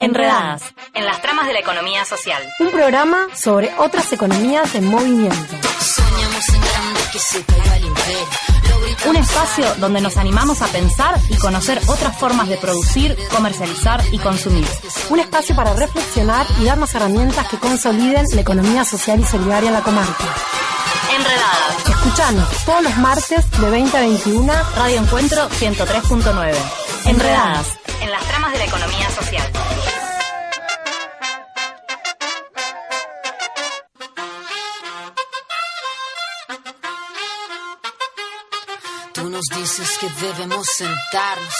Enredadas, en las tramas de la economía social. Un programa sobre otras economías en movimiento. Soñamos en grande que se caiga el imperio. Un espacio donde nos animamos a pensar y conocer otras formas de producir, comercializar y consumir. Un espacio para reflexionar y darnos herramientas que consoliden la economía social y solidaria en la comarca. Enredadas. Escuchanos todos los martes de 20 a 21. Radio Encuentro 103.9. Enredadas, en las tramas de la economía social. Nos dices que debemos sentarnos,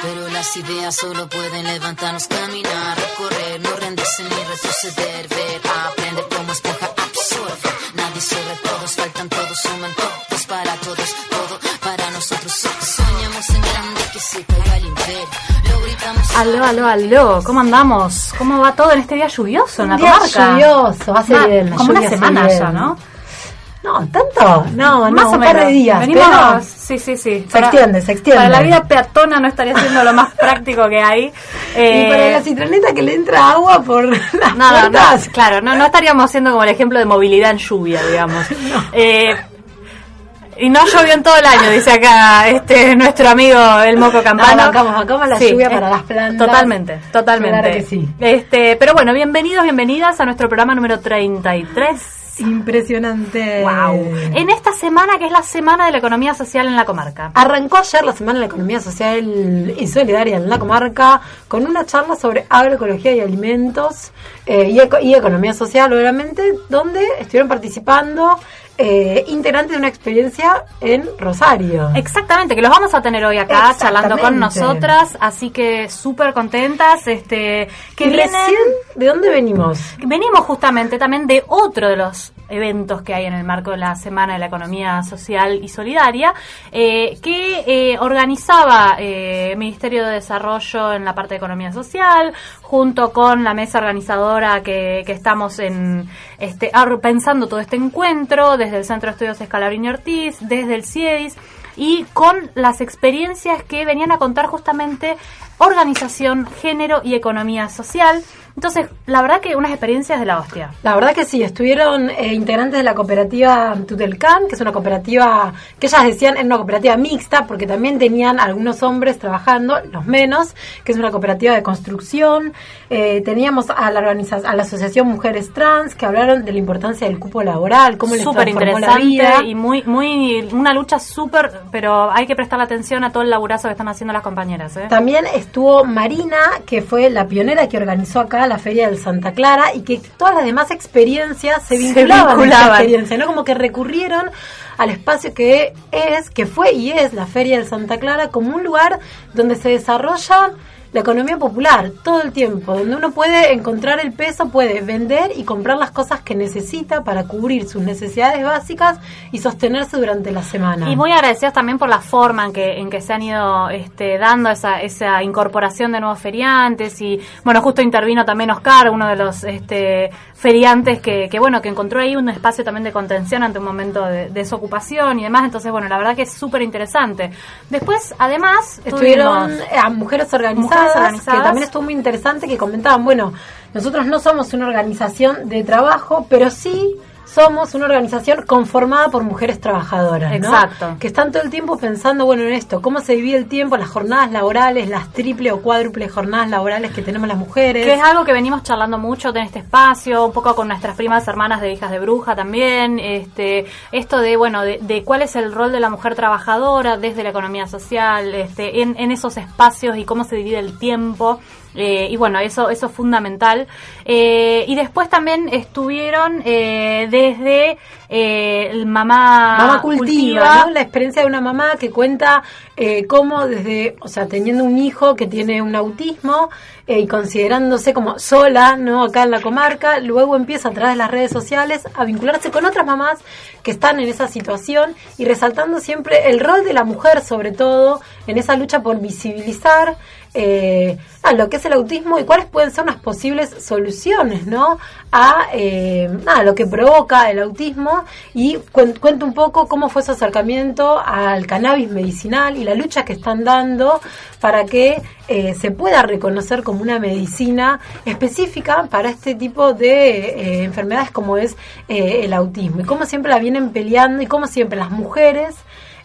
pero las ideas solo pueden levantarnos, caminar, recorrer, no rendirse ni retroceder, ver, aprender como esponja absorbe. Nadie sobre todos, faltan todos, suman todos para todos, todo para nosotros. Soñamos en grande que se caiga el imperio. Lo gritamos. Aló, aló, aló, ¿cómo andamos? ¿Cómo va todo en este día lluvioso en la día comarca? lluvioso, hace bien, Como una semana ya, ¿no? No, tanto. No, no, Más o par de menos. días. Venimos, pero- sí, sí, sí. Se extiende, se extiende. Para la vida peatona no estaría siendo lo más práctico que hay. Y Eh, para la citroneta que le entra agua por las no, claro, no, no estaríamos siendo como el ejemplo de movilidad en lluvia, digamos. Eh, y no llovió en todo el año, dice acá este nuestro amigo el Moco Campano. No, bancamos, bancamos la lluvia para eh, las plantas. Totalmente, totalmente. Claro que sí. Este, pero bueno, bienvenidos, bienvenidas a nuestro programa número 33. Impresionante. Wow. En esta semana que es la semana de la economía social en la comarca. Arrancó ayer la Semana de la Economía Social y Solidaria en la comarca con una charla sobre agroecología y alimentos eh, y, eco- y economía social, obviamente, donde estuvieron participando eh, integrantes de una experiencia en Rosario. Exactamente, que los vamos a tener hoy acá charlando con nosotras, así que súper contentas, este, que vienen, recién, ¿de dónde venimos? venimos justamente también de otro de los eventos que hay en el marco de la Semana de la Economía Social y Solidaria, eh, que eh, organizaba eh, Ministerio de Desarrollo en la parte de Economía Social, junto con la mesa organizadora que, estamos en este pensando todo este encuentro, desde el Centro de Estudios Escalabrini Ortiz, desde el CIEDIS, y con las experiencias que venían a contar justamente organización, género y economía social. Entonces, la verdad que unas experiencias de la hostia. La verdad que sí, estuvieron eh, integrantes de la cooperativa Tutelcan, que es una cooperativa que ellas decían era una cooperativa mixta, porque también tenían algunos hombres trabajando, los menos, que es una cooperativa de construcción. Eh, teníamos a la a la Asociación Mujeres Trans, que hablaron de la importancia del cupo laboral, cómo les Súper transformó la vida. interesante y muy, muy, una lucha súper, pero hay que prestarle atención a todo el laburazo que están haciendo las compañeras. ¿eh? También estuvo Marina, que fue la pionera que organizó acá la Feria del Santa Clara y que todas las demás experiencias se vinculaban, a esa vinculaban. experiencia, ¿no? Como que recurrieron al espacio que es, que fue y es la Feria del Santa Clara como un lugar donde se desarrolla la economía popular todo el tiempo, donde uno puede encontrar el peso, puede vender y comprar las cosas que necesita para cubrir sus necesidades básicas y sostenerse durante la semana. Y muy agradecidos también por la forma en que, en que se han ido este, dando esa, esa incorporación de nuevos feriantes y bueno, justo intervino también Oscar, uno de los este, feriantes que, que bueno, que encontró ahí un espacio también de contención ante un momento de desocupación y demás, entonces bueno, la verdad que es súper interesante. Después, además, Estuvieron eh, a mujeres organizadas, Mujeres organizadas. que también estuvo muy interesante, que comentaban, bueno, nosotros no somos una organización de trabajo, pero sí somos una organización conformada por mujeres trabajadoras, ¿no? Exacto. Que están todo el tiempo pensando, bueno, en esto, cómo se divide el tiempo, las jornadas laborales, las triple o cuádruple jornadas laborales que tenemos las mujeres. Que es algo que venimos charlando mucho en este espacio, un poco con nuestras primas hermanas de hijas de bruja también, este, esto de, bueno, de, de cuál es el rol de la mujer trabajadora desde la economía social, este, en, en esos espacios y cómo se divide el tiempo. Eh, y bueno, eso, eso es fundamental. Eh, y después también estuvieron eh, desde eh, el mamá, Mamá cultiva, ¿no? La experiencia de una mamá que cuenta eh, cómo desde, o sea, teniendo un hijo que tiene un autismo y considerándose como sola, ¿no? Acá en la comarca, luego empieza a través de las redes sociales a vincularse con otras mamás que están en esa situación y resaltando siempre el rol de la mujer, sobre todo, en esa lucha por visibilizar eh, a lo que es el autismo y cuáles pueden ser unas posibles soluciones, ¿no? A, eh, lo que provoca el autismo y cuen- cuento un poco cómo fue su acercamiento al cannabis medicinal y la lucha que están dando para que eh, se pueda reconocer como una medicina específica para este tipo de eh, enfermedades como es el autismo y cómo siempre la vienen peleando y cómo siempre las mujeres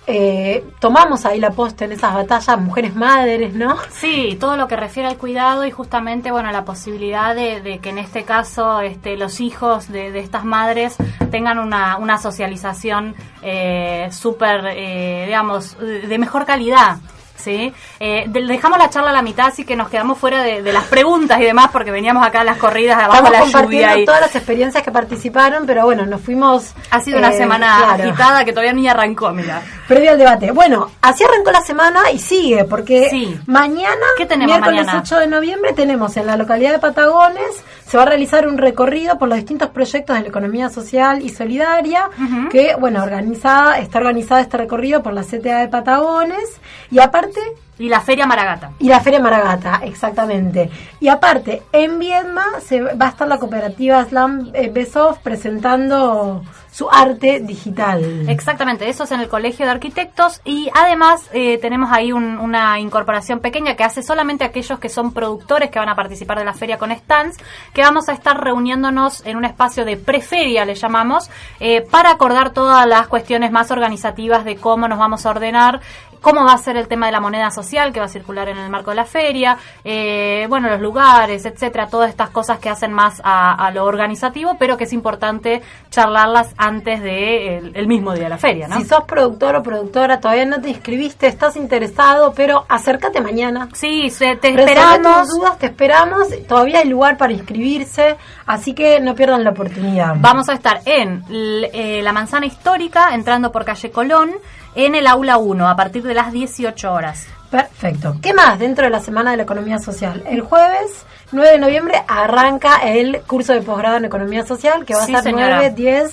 eh, tomamos ahí la posta en esas batallas, mujeres madres, ¿no? Sí, todo lo que refiere al cuidado y justamente, bueno, la posibilidad de, de que en este caso este, los hijos de, estas madres tengan una, una socialización eh, súper, eh, digamos, de mejor calidad. ¿Sí? Eh, de- dejamos la charla a la mitad, así que nos quedamos fuera de, de las preguntas y demás, porque veníamos acá a las corridas abajo Estamos la compartiendo lluvia. Y todas las experiencias que participaron, pero bueno, nos fuimos... ha sido una eh, semana claro, agitada que todavía ni arrancó, mira. Previo al debate. Bueno, así arrancó la semana y sigue, porque Sí. mañana, ¿Qué tenemos miércoles mañana? 8 de noviembre, tenemos en la localidad de Patagones, se va a realizar un recorrido por los distintos proyectos de la economía social y solidaria, que, bueno, organizada, está organizado este recorrido por la CTA de Patagones, y aparte Y la Feria Maragata. y la Feria Maragata, exactamente. Y aparte, en Viedma se va a estar la cooperativa Slam eh, Besov presentando su arte digital. Exactamente, eso es en el Colegio de Arquitectos y además eh, tenemos ahí un- una incorporación pequeña que hace solamente aquellos que son productores que van a participar de la feria con stands, que vamos a estar reuniéndonos en un espacio de preferia, le llamamos, eh, para acordar todas las cuestiones más organizativas de cómo nos vamos a ordenar cómo va a ser el tema de la moneda social que va a circular en el marco de la feria, eh, bueno, los lugares, etcétera, todas estas cosas que hacen más a, a lo organizativo, pero que es importante charlarlas antes de el, el mismo día de la feria, ¿no? Si sos productor o productora, todavía no te inscribiste, estás interesado, pero acércate mañana. Sí, se- te Resolvé esperamos. tus dudas, te esperamos. Todavía hay lugar para inscribirse, así que no pierdan la oportunidad. Vamos a estar en eh, la manzana histórica, entrando por calle Colón, en el aula 1, a partir de las 18 horas. Perfecto. ¿Qué más dentro de la Semana de la Economía Social? El jueves 9 de noviembre arranca el curso de posgrado en Economía Social, que va Sí, a ser señora. 9, 10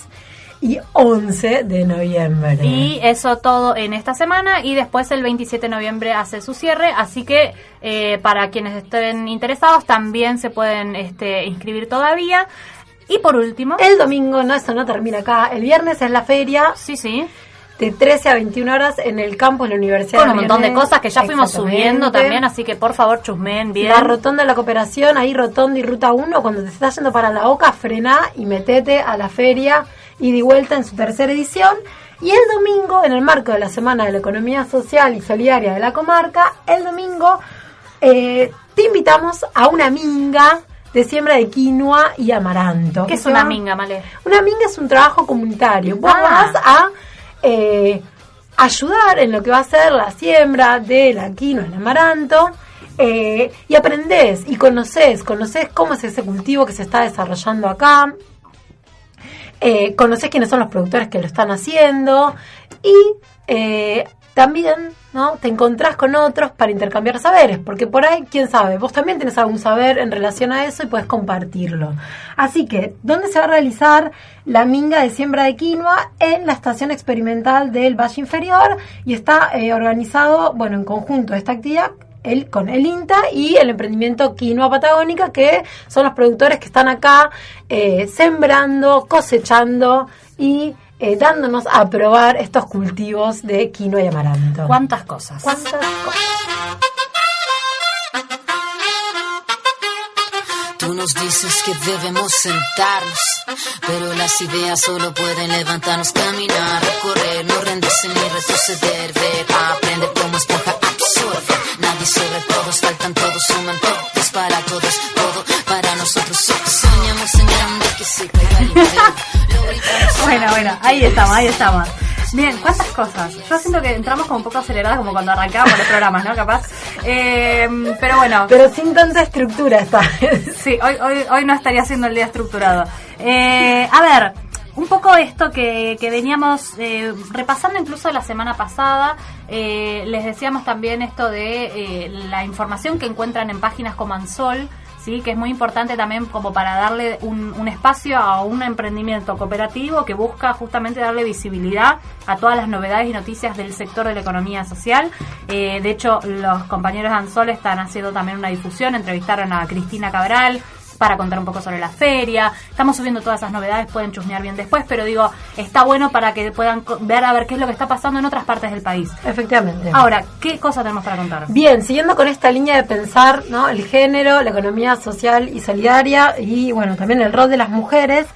y 11 de noviembre. Y eso todo en esta semana y después el 27 de noviembre hace su cierre, así que eh, para quienes estén interesados también se pueden este, inscribir todavía. Y por último, El domingo, no, eso no termina acá. El viernes es la feria sí, sí, de 13 a 21 horas en el campus de la Universidad con un montón de Viernes. cosas que ya fuimos subiendo también, así que por favor chusmen bien. La rotonda de la cooperación, ahí rotonda y ruta 1, cuando te estás yendo para la Oca, frená y metete a la feria y de vuelta en su tercera edición. Y el domingo, en el marco de la Semana de la Economía Social y Solidaria de la comarca, el domingo eh, te invitamos a una minga de siembra de quinoa y amaranto. ¿Qué es una minga, Male? Una minga es un trabajo comunitario. Vos Ah. vas a eh, ayudar en lo que va a ser la siembra de la quinoa, el amaranto, eh, y aprendés y conoces, conoces cómo es ese cultivo que se está desarrollando acá, eh, conoces quiénes son los productores que lo están haciendo y eh, también ¿no? te encontrás con otros para intercambiar saberes, porque por ahí, quién sabe, vos también tenés algún saber en relación a eso y puedes compartirlo. Así que, ¿dónde se va a realizar la minga de siembra de quinoa? En la estación experimental del Valle Inferior y está eh, organizado, bueno, en conjunto esta actividad el, con el INTA y el emprendimiento Quinoa Patagónica, que son los productores que están acá eh, sembrando, cosechando y eh, dándonos a probar estos cultivos de quinoa y amaranto. ¿Cuántas cosas? ¿Cuántas cosas? Tú nos dices que debemos sentarnos, pero las ideas solo pueden levantarnos, caminar, recorrer, no rendirse ni retroceder, ver, aprender como esponja absorbe. Nadie sobre todos, faltan todos, suman todos para todos, Bueno, bueno, ahí estamos, ahí estamos. Bien, ¿cuántas cosas? Yo siento que entramos como un poco aceleradas como cuando arrancábamos los programas, ¿no? Capaz. Eh, pero bueno. Pero sin tanta estructura esta vez. Sí, hoy, hoy, hoy no estaría siendo el día estructurado. Eh, a ver, un poco esto que, que veníamos eh, repasando incluso la semana pasada, eh, les decíamos también esto de eh, la información que encuentran en páginas como Ansol, ¿sí? que es muy importante también como para darle un, un espacio a un emprendimiento cooperativo que busca justamente darle visibilidad a todas las novedades y noticias del sector de la economía social. Eh, de hecho, los compañeros de Ansol están haciendo también una difusión, entrevistaron a Cristina Cabral, para contar un poco sobre la feria. Estamos subiendo todas esas novedades, pueden chusmear bien después, pero digo, está bueno para que puedan ver a ver qué es lo que está pasando en otras partes del país. Efectivamente. Ahora, ¿qué cosa tenemos para contar? Bien, siguiendo con esta línea de pensar, ¿no? El género, la economía social y solidaria y bueno, también el rol de las mujeres.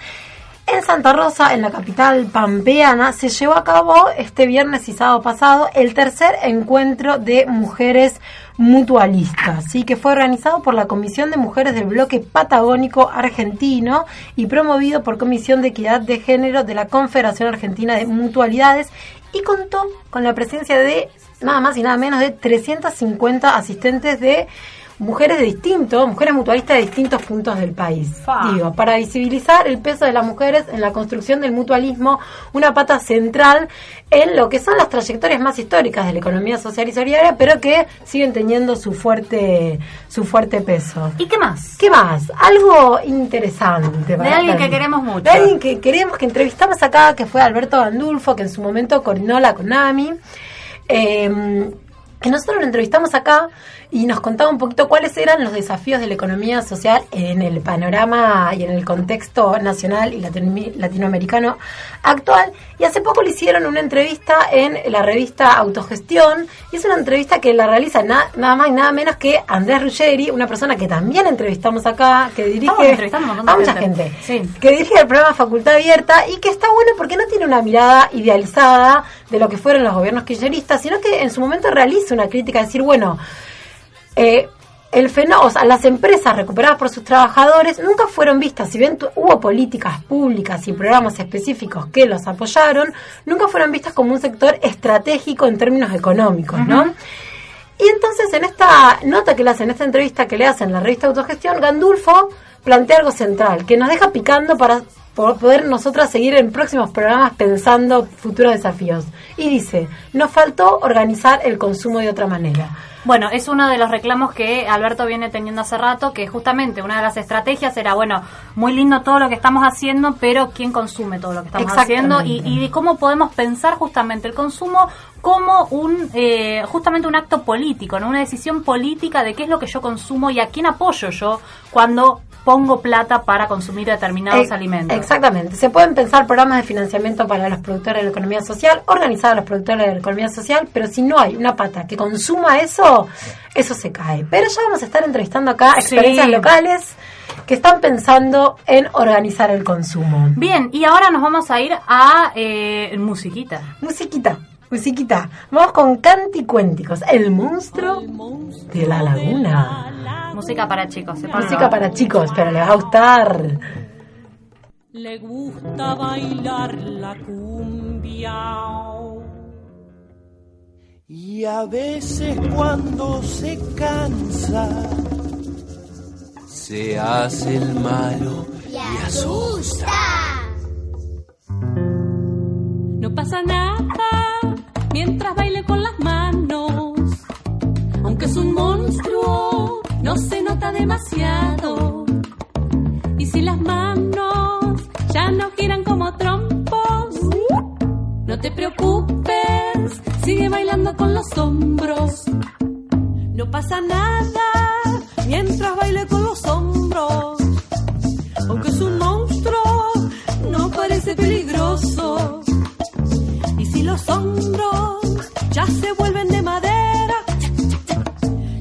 En Santa Rosa, en la capital pampeana, se llevó a cabo este viernes y sábado pasado el tercer encuentro de mujeres mutualistas, ¿sí? que fue organizado por la Comisión de Mujeres del Bloque Patagónico Argentino y promovido por Comisión de Equidad de Género de la Confederación Argentina de Mutualidades y contó con la presencia de nada más y nada menos de 350 asistentes de mujeres de distintos, mujeres mutualistas de distintos puntos del país. Fa. Digo, para visibilizar el peso de las mujeres en la construcción del mutualismo, una pata central en lo que son las trayectorias más históricas de la economía social y solidaria, pero que siguen teniendo su fuerte, su fuerte peso. ¿Y qué más? ¿Qué más? Algo interesante. para alguien que queremos mucho. De alguien que queremos, que entrevistamos acá, que fue Alberto Gandulfo, que en su momento coordinó la CONAMI. Eh, que nosotros lo entrevistamos acá y nos contaba un poquito cuáles eran los desafíos de la economía social en el panorama y en el contexto nacional y latino- latinoamericano actual. Y hace poco le hicieron una entrevista en la revista Autogestión y es una entrevista que la realiza na- nada más y nada menos que Andrés Ruggeri, una persona que también entrevistamos acá, que dirige a mucha gente. gente, Sí. que dirige el programa Facultad Abierta y que está bueno porque no tiene una mirada idealizada de lo que fueron los gobiernos kirchneristas, sino que en su momento realiza una crítica, decir, bueno, eh, el fenómeno, o sea, las empresas recuperadas por sus trabajadores nunca fueron vistas, si bien hubo políticas públicas y programas específicos que los apoyaron, nunca fueron vistas como un sector estratégico en términos económicos, ¿no? Y entonces en esta nota que le hacen, en esta entrevista que le hacen en la revista Autogestión, Gandulfo plantea algo central, que nos deja picando para po- poder nosotras seguir en próximos programas pensando futuros desafíos. Y dice, nos faltó organizar el consumo de otra manera. Bueno, es uno de los reclamos que Alberto viene teniendo hace rato, que justamente una de las estrategias era, bueno, muy lindo todo lo que estamos haciendo, pero ¿quién consume todo lo que estamos haciendo? Y, Exactamente. y de cómo podemos pensar justamente el consumo como un eh, justamente un acto político, ¿no? una decisión política de qué es lo que yo consumo y a quién apoyo yo cuando pongo plata para consumir determinados Ex- alimentos. Exactamente. Se pueden pensar programas de financiamiento para los productores de la economía social, organizar a los productores de la economía social, pero si no hay una pata que consuma eso, eso se cae. Pero ya vamos a estar entrevistando acá Sí. experiencias locales que están pensando en organizar el consumo. Bien, y ahora nos vamos a ir a eh, musiquita. Musiquita, musiquita. Vamos con Canticuénticos, el monstruo de la laguna. Música para chicos. sepan. Música para chicos, pero les va a gustar. Le gusta bailar la cumbia. Y a veces cuando se cansa, se hace el malo y asusta. No pasa nada mientras baile con las manos. Aunque es un monstruo, no se nota demasiado. Y si las manos ya no giran como trompos, no te preocupes, sigue bailando con los hombros. No pasa nada mientras baile con los hombros. Aunque es un monstruo, no parece peligroso. Y si los hombros ya se vuelven de madera,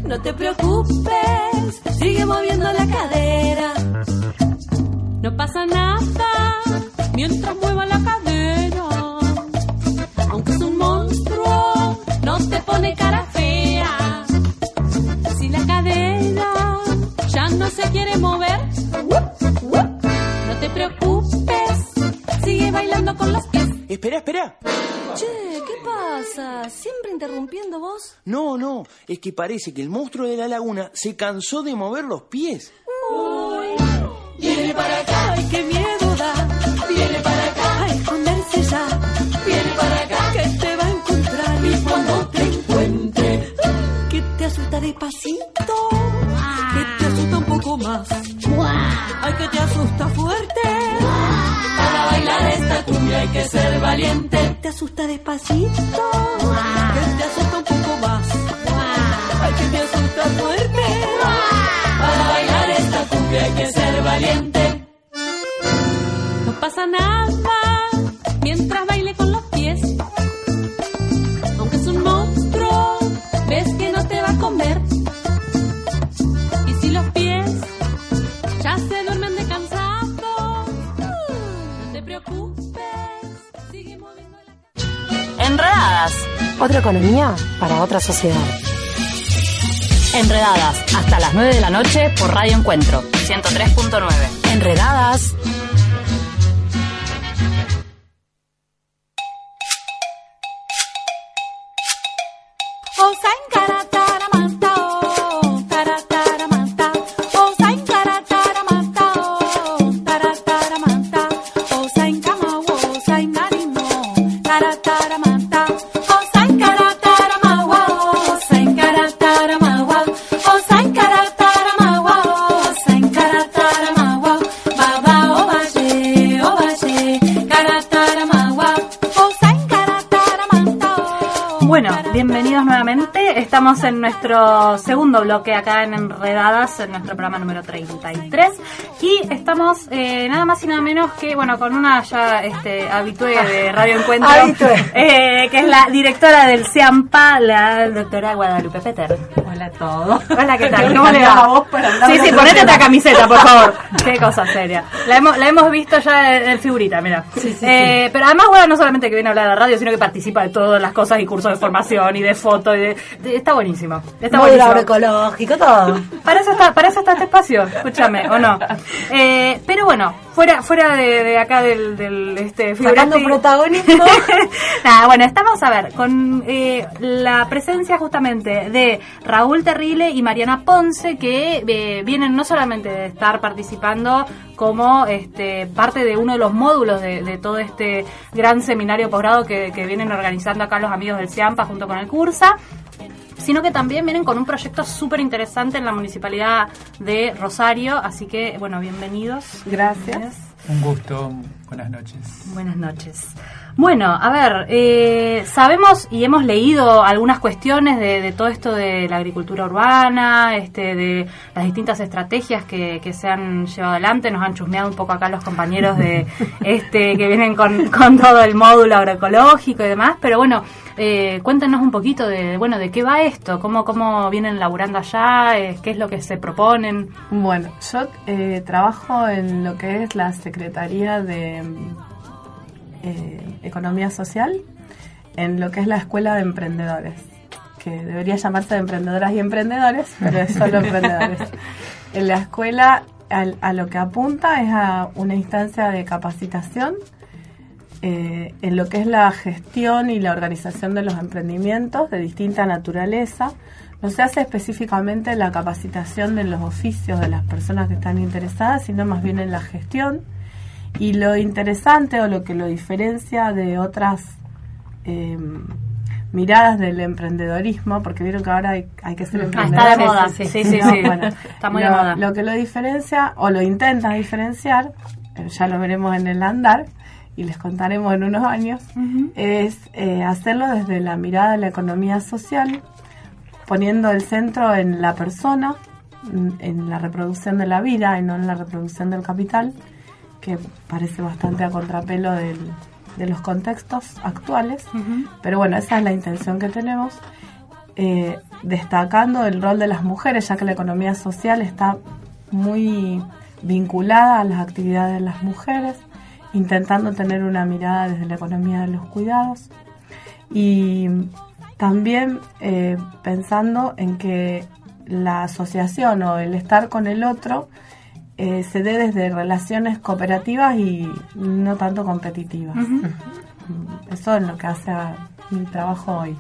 no te preocupes, sigue moviendo la cadera. No pasa nada mientras mueva la cadera. Aunque es un monstruo, no te pone cara fea. Si la cadera ya no se quiere mover, no te preocupes, sigue bailando con los pies. espera, espera. Che, ¿qué pasa? ¿Siempre interrumpiendo vos? No, no, es que parece que el monstruo de la laguna se cansó de mover los pies. Uy, viene para acá. Ay, qué miedo da. Viene para acá. A esconderse ya. Viene para acá. Que te va a encontrar. Y cuando te encuentre, que te asusta despacito. Que te asusta un poco más. Ay, que te asusta fuerte. Para bailar esta cumbia hay que ser valiente. Asusta despacito. Otra economía para otra sociedad. Enredadas. Hasta las 9 de la noche por Radio Encuentro. 103.9. Enredadas. Estamos en nuestro segundo bloque acá en Enredadas, en nuestro programa número 33. Y estamos eh, nada más y nada menos que, bueno, con una ya este, habitué de Radio Encuentro, eh, que es la directora del CIAMPA, la doctora Guadalupe Peter. Hola a todos. Hola, ¿qué tal? ¿Cómo le va? para Sí, sí, ponete esta camiseta, por favor. Qué cosa seria. La hemos, la hemos visto ya en, en figurita, mira. Eh, Pero además, bueno, no solamente que viene a hablar de la radio, sino que participa de todas las cosas y cursos de formación y de foto. Y de, de- está buenísimo. Está Muy buenísimo. agroecológico, todo. Para eso está, para eso está este espacio, escúchame, ¿o no? Eh, pero bueno, fuera, fuera de, de acá del, del este Sacando protagonismo. Nada, bueno, estamos a ver, con eh, la presencia justamente de Raúl Terrible y Mariana Ponce, que eh, vienen no solamente de estar participando como este parte de uno de los módulos de, de todo este gran seminario posgrado que, que vienen organizando acá los amigos del CIAMPA junto con el Cursa, sino que también vienen con un proyecto súper interesante en la municipalidad de Rosario, así que, bueno, bienvenidos. Gracias. Un gusto. Buenas noches. Buenas noches. Bueno, a ver, eh, sabemos y hemos leído algunas cuestiones de, de todo esto de la agricultura urbana, este, de las distintas estrategias que, que se han llevado adelante. Nos han chusmeado un poco acá los compañeros de este que vienen con, con todo el módulo agroecológico y demás. Pero bueno, eh, cuéntenos un poquito de bueno de qué va esto, cómo cómo vienen laburando allá, eh, qué es lo que se proponen. Bueno, yo eh, trabajo en lo que es la Secretaría de eh, Economía Social, en lo que es la Escuela de Emprendedores, que debería llamarse de Emprendedoras y Emprendedores, pero es solo Emprendedores. En la escuela al- a lo que apunta es a una instancia de capacitación eh, en lo que es la gestión y la organización de los emprendimientos de distinta naturaleza. No se hace específicamente la capacitación de los oficios de las personas que están interesadas, sino más bien en la gestión. Y lo interesante o lo que lo diferencia de otras eh, miradas del emprendedorismo, porque vieron que ahora hay, hay que ser Ah, emprendedor. está de moda, sí, sí, sí, No, sí. bueno, Está muy lo, de moda. Lo que lo diferencia, o lo intenta diferenciar, eh, ya lo veremos en el andar, y les contaremos en unos años, es eh, hacerlo desde la mirada de la economía social, poniendo el centro en la persona, en la reproducción de la vida y no en la reproducción del capital, que parece bastante a contrapelo del- de los contextos actuales. Pero bueno, esa es la intención que tenemos, eh, destacando el rol de las mujeres, ya que la economía social está muy vinculada a las actividades de las mujeres, intentando tener una mirada desde la economía de los cuidados y también eh, pensando en que la asociación o el estar con el otro eh, se dé desde relaciones cooperativas y no tanto competitivas. eso es lo que hace a mi trabajo hoy.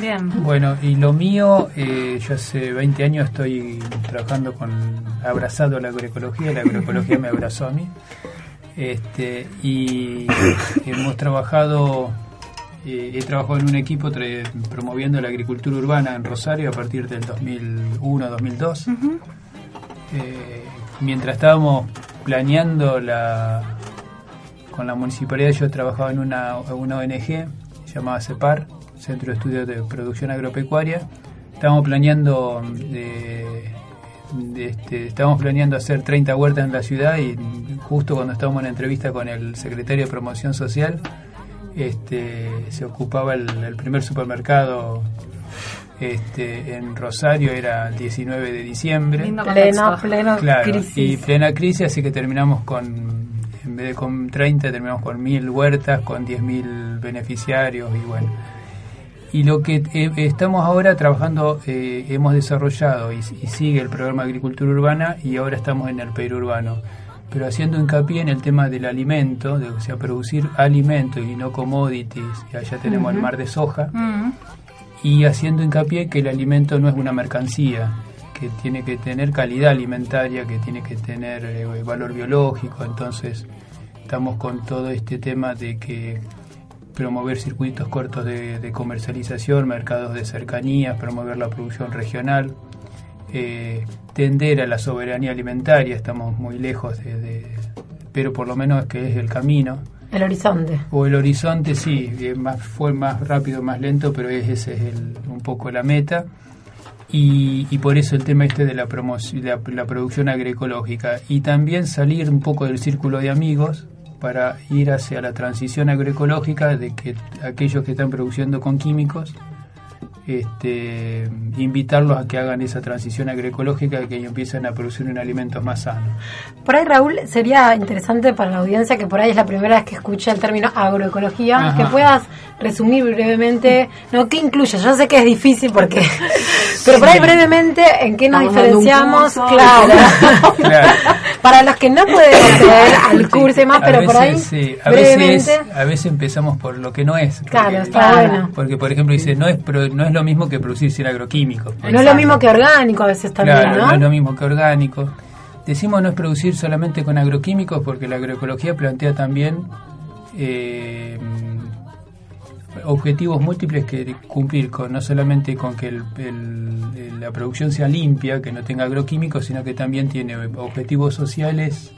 Bien. Bueno, y lo mío, eh, yo hace 20 años estoy trabajando con abrazado a la agroecología, la agroecología me abrazó a mí. Este, y hemos trabajado, eh, he trabajado en un equipo tra- promoviendo la agricultura urbana en Rosario a partir del 2001-2002. Eh, mientras estábamos planeando la con la municipalidad yo trabajaba en una, una ONG llamada CEPAR, Centro de Estudios de Producción Agropecuaria. Estábamos planeando de, de este, planeando hacer 30 huertas en la ciudad y justo cuando estábamos en la entrevista con el secretario de Promoción Social, este, se ocupaba el primer supermercado este, en Rosario, era el 19 de diciembre. Pleno, pleno Claro, y crisis. plena crisis, así que terminamos con, en vez de con 30, terminamos con 1000 huertas, con 10.000 beneficiarios y bueno. Y lo que eh, estamos ahora trabajando, eh, hemos desarrollado y, y sigue el programa de agricultura urbana y ahora estamos en el periurbano. Pero haciendo hincapié en el tema del alimento, de, o sea, producir alimentos y no commodities, y allá tenemos el mar de soja. Y haciendo hincapié que el alimento no es una mercancía, que tiene que tener calidad alimentaria, que tiene que tener eh, valor biológico, entonces estamos con todo este tema de que promover circuitos cortos de, comercialización, mercados de cercanía, promover la producción regional, eh, tender a la soberanía alimentaria, estamos muy lejos de, de- pero por lo menos que es el camino. El horizonte. O el horizonte sí, más, fue más rápido, más lento, pero es- ese es el- un poco la meta. Y, y por eso el tema este de la, promoción, la, la producción agroecológica. Y también salir un poco del círculo de amigos para ir hacia la transición agroecológica de que aquellos que están produciendo con químicos, este, invitarlos a que hagan esa transición agroecológica, que empiecen a producir un alimento más sano. Por ahí, Raúl, sería interesante para la audiencia que por ahí es la primera vez que escucha el término agroecología, Ajá. que puedas resumir brevemente, no, ¿qué incluye? Yo sé que es difícil porque, pero por ahí brevemente, ¿en qué nos diferenciamos? Claro. Claro. para los que no pueden acceder al curso y más, pero por ahí, sí, a brevemente, veces, a veces empezamos por lo que no es. Claro, Porque- está bueno. Porque, por ejemplo, dice, no es, pro- no es lo mismo que producir sin agroquímicos. no es lo mismo que orgánico a veces también, Claro, ¿no? no es lo mismo que orgánico. Decimos no es producir solamente con agroquímicos porque la agroecología plantea también eh, objetivos múltiples que cumplir con no solamente con que el- el- el- la producción sea limpia, que no tenga agroquímicos, sino que también tiene objetivos sociales,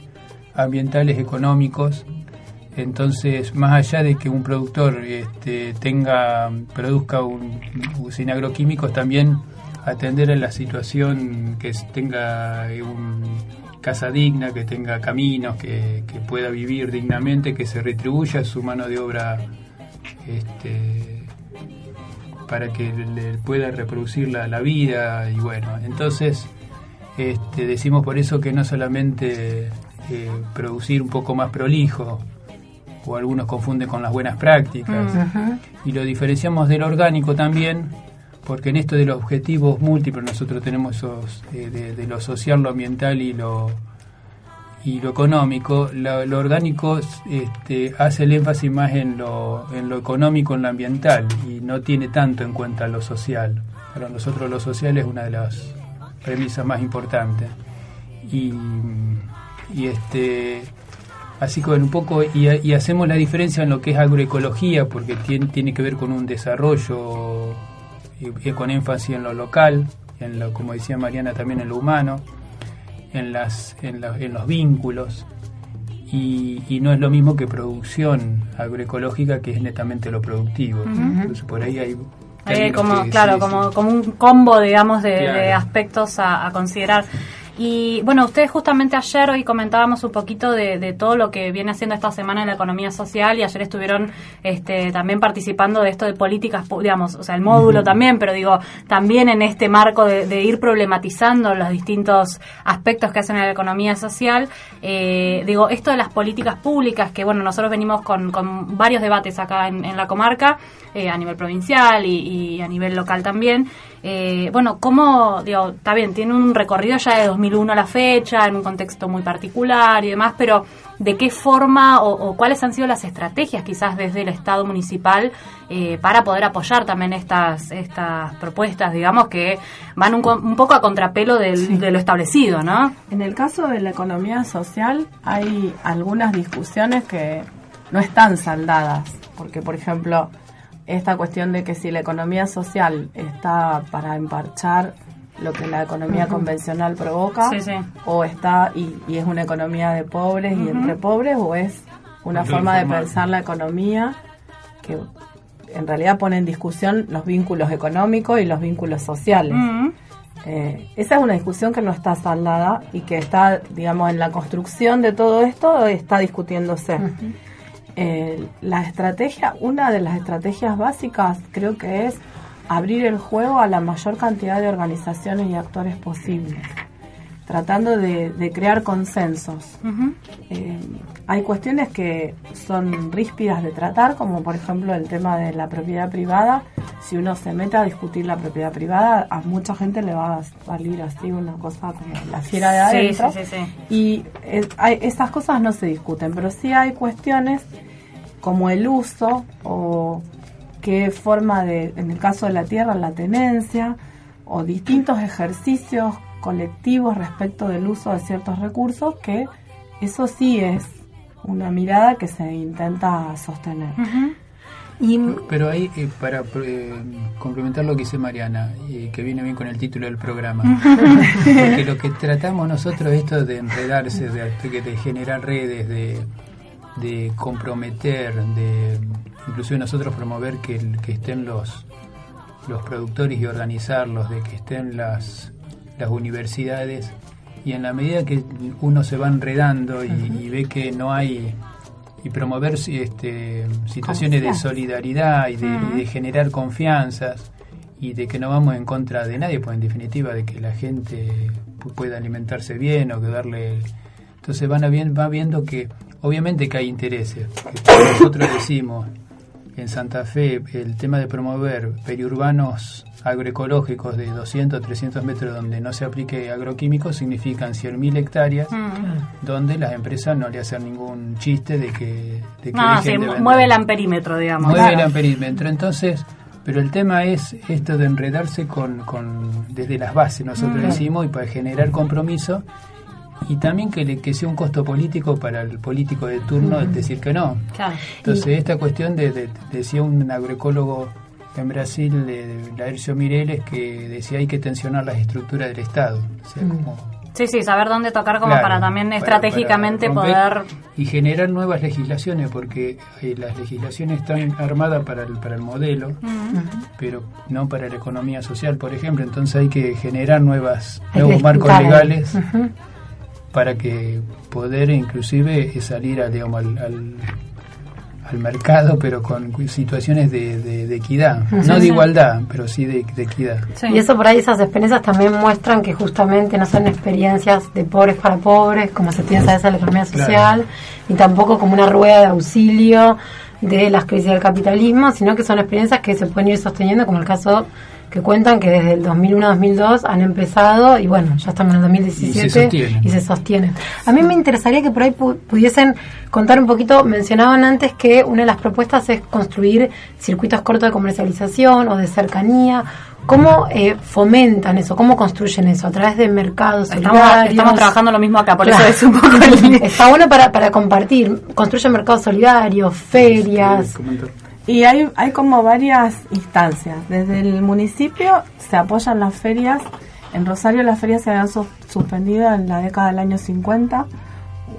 ambientales, económicos. Entonces, más allá de que un productor este, tenga produzca un, sin agroquímicos, también atender a la situación que tenga eh, un casa digna, que tenga caminos, que, pueda vivir dignamente, que se retribuya su mano de obra este, para que le pueda reproducir la, la vida y bueno, entonces este, decimos por eso que no solamente eh, producir un poco más prolijo, o algunos confunden con las buenas prácticas, y lo diferenciamos del orgánico también, porque en esto de los objetivos múltiples nosotros tenemos esos, eh, de, de lo social, lo ambiental y lo y lo económico, lo, lo orgánico este, hace el énfasis más en lo, en lo económico, en lo ambiental, y no tiene tanto en cuenta lo social. Para nosotros lo social es una de las premisas más importantes. Y, y este así que bueno, un poco y, y hacemos la diferencia en lo que es agroecología porque tiene, tiene que ver con un desarrollo eh, con énfasis en lo local en lo como decía Mariana también en lo humano en las en, la- en los vínculos y, y no es lo mismo que producción agroecológica que es netamente lo productivo entonces por ahí hay como, claro, como, un combo, digamos, de, Claro. de aspectos a, a considerar. Y bueno, ustedes justamente ayer hoy comentábamos un poquito de, de todo lo que viene haciendo esta semana en la economía social y ayer estuvieron este, también participando de esto de políticas, digamos, o sea, el módulo también, pero digo, también en este marco de, de ir problematizando los distintos aspectos que hacen en la economía social. Eh, digo, esto de las políticas públicas, que bueno, nosotros venimos con, con varios debates acá en, en la comarca, eh, a nivel provincial y, y a nivel local también. Eh, bueno, ¿cómo, digo, está bien, tiene un recorrido ya de 2001 a la fecha, en un contexto muy particular y demás, pero ¿de qué forma o, o cuáles han sido las estrategias quizás desde el Estado municipal eh, para poder apoyar también estas, estas propuestas, digamos, que van un, co- un poco a contrapelo del- de lo establecido, ¿no? En el caso de la economía social hay algunas discusiones que no están saldadas, porque por ejemplo, esta cuestión de que si la economía social está para emparchar lo que la economía convencional provoca, Sí, sí. o está y, y es una economía de pobres y entre pobres, o es una forma de formal. pensar la economía que en realidad pone en discusión los vínculos económicos y los vínculos sociales. Eh, esa es una discusión que no está saldada y que está, digamos, en la construcción de todo esto, está discutiéndose. Eh, la estrategia, una de las estrategias básicas creo que es abrir el juego a la mayor cantidad de organizaciones y actores posibles, tratando de, de crear consensos. Eh, hay cuestiones que son ríspidas de tratar, como por ejemplo el tema de la propiedad privada. Si uno se mete a discutir la propiedad privada, a mucha gente le va a salir así una cosa como la fiera de adentro. sí, sí, sí. Y eh, hay- esas cosas no se discuten, pero sí hay cuestiones como el uso o qué forma de, en el caso de la tierra, la tenencia o distintos ejercicios colectivos respecto del uso de ciertos recursos, que eso sí es una mirada que se intenta sostener. Y Pero ahí, eh, para eh, complementar lo que dice Mariana, y que viene bien con el título del programa, porque lo que tratamos nosotros esto de enredarse, de, de generar redes, de, de comprometer, de inclusive nosotros promover que, que estén los, los productores y organizarlos, de que estén las, las universidades, y en la medida que uno se va enredando y, y ve que no hay y promover este, situaciones de solidaridad y de, y de generar confianzas y de que no vamos en contra de nadie, pues en definitiva de que la gente pu- pueda alimentarse bien o que darle... Entonces van a bien, va viendo que obviamente que hay intereses. Que nosotros decimos en Santa Fe el tema de promover periurbanos agroecológicos de 200 300 metros donde no se aplique agroquímicos significan 100.000 hectáreas Mm. donde las empresas no le hacen ningún chiste de que, de que No, sí, de mueve el amperímetro, digamos. Mueve el Claro. amperímetro. Entonces, pero el tema es esto de enredarse con, con desde las bases, nosotros Mm. decimos, y para generar compromiso, y también que, le, que sea un costo político para el político de turno el decir que no. Claro. Entonces, esta cuestión de, de- decía un agroecólogo en Brasil, de, Laercio Mireles, que decía hay que tensionar las estructuras del Estado. O sea, como Sí, sí, saber dónde tocar como Claro, para también para- estratégicamente para poder... y generar nuevas legislaciones porque eh, las legislaciones están armadas para el, para el modelo pero no para la economía social por ejemplo entonces hay que generar nuevas nuevos marcos legales Ujú. Para que poder inclusive salir a, digamos, al, al, al mercado pero con situaciones de, de- de equidad. No Sí, de igualdad pero sí de, de equidad. Y eso por ahí, esas experiencias también muestran que justamente no son experiencias de pobres para pobres, como se piensa esa en la economía Claro. social, ni tampoco como una rueda de auxilio de las crisis del capitalismo, sino que son experiencias que se pueden ir sosteniendo, como el caso que cuentan que desde el 2001-2002 han empezado y bueno, ya estamos en el 2017 Y se sostienen. y se sostienen. A mí me interesaría que por ahí pu- pudiesen contar un poquito, mencionaban antes que una de las propuestas es construir circuitos cortos de comercialización o de cercanía. ¿Cómo eh, fomentan eso? ¿Cómo construyen eso? ¿A través de mercados Estamos, solidarios? estamos trabajando lo mismo acá, por Claro. eso es un poco el... Está bueno para, para compartir. Construyen mercados solidarios, ferias. Y hay, hay como varias instancias. Desde el municipio se apoyan las ferias. En Rosario las ferias se habían sus- suspendido en la década del año 50.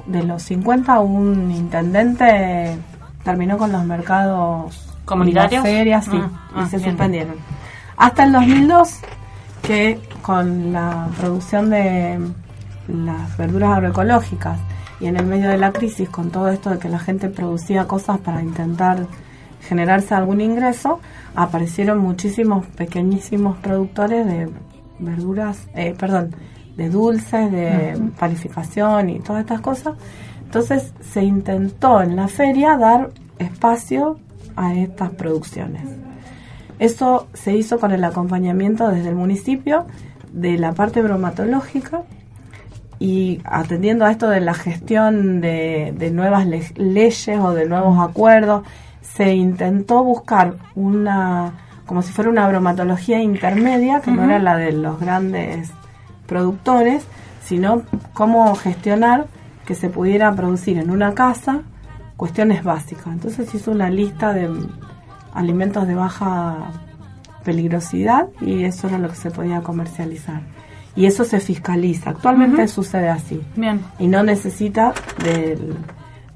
De los 50 un intendente terminó con los mercados y ¿Comunitarios? las ferias, sí, Ah, ah, y se bien. suspendieron. Hasta el 2002 que con la producción de las verduras agroecológicas y en el medio de la crisis con todo esto de que la gente producía cosas para intentar generarse algún ingreso, aparecieron muchísimos pequeñísimos productores de verduras, eh, perdón, de dulces, de panificación y todas estas cosas. Entonces se intentó en la feria dar espacio a estas producciones. Eso se hizo con el acompañamiento desde el municipio de la parte bromatológica y atendiendo a esto de la gestión de, de nuevas le- leyes o de nuevos acuerdos, se intentó buscar una, como si fuera una bromatología intermedia, que no era la de los grandes productores, sino cómo gestionar que se pudiera producir en una casa cuestiones básicas. Entonces se hizo una lista de alimentos de baja peligrosidad y eso era lo que se podía comercializar. Y eso se fiscaliza. Actualmente sucede así Bien. y no necesita del-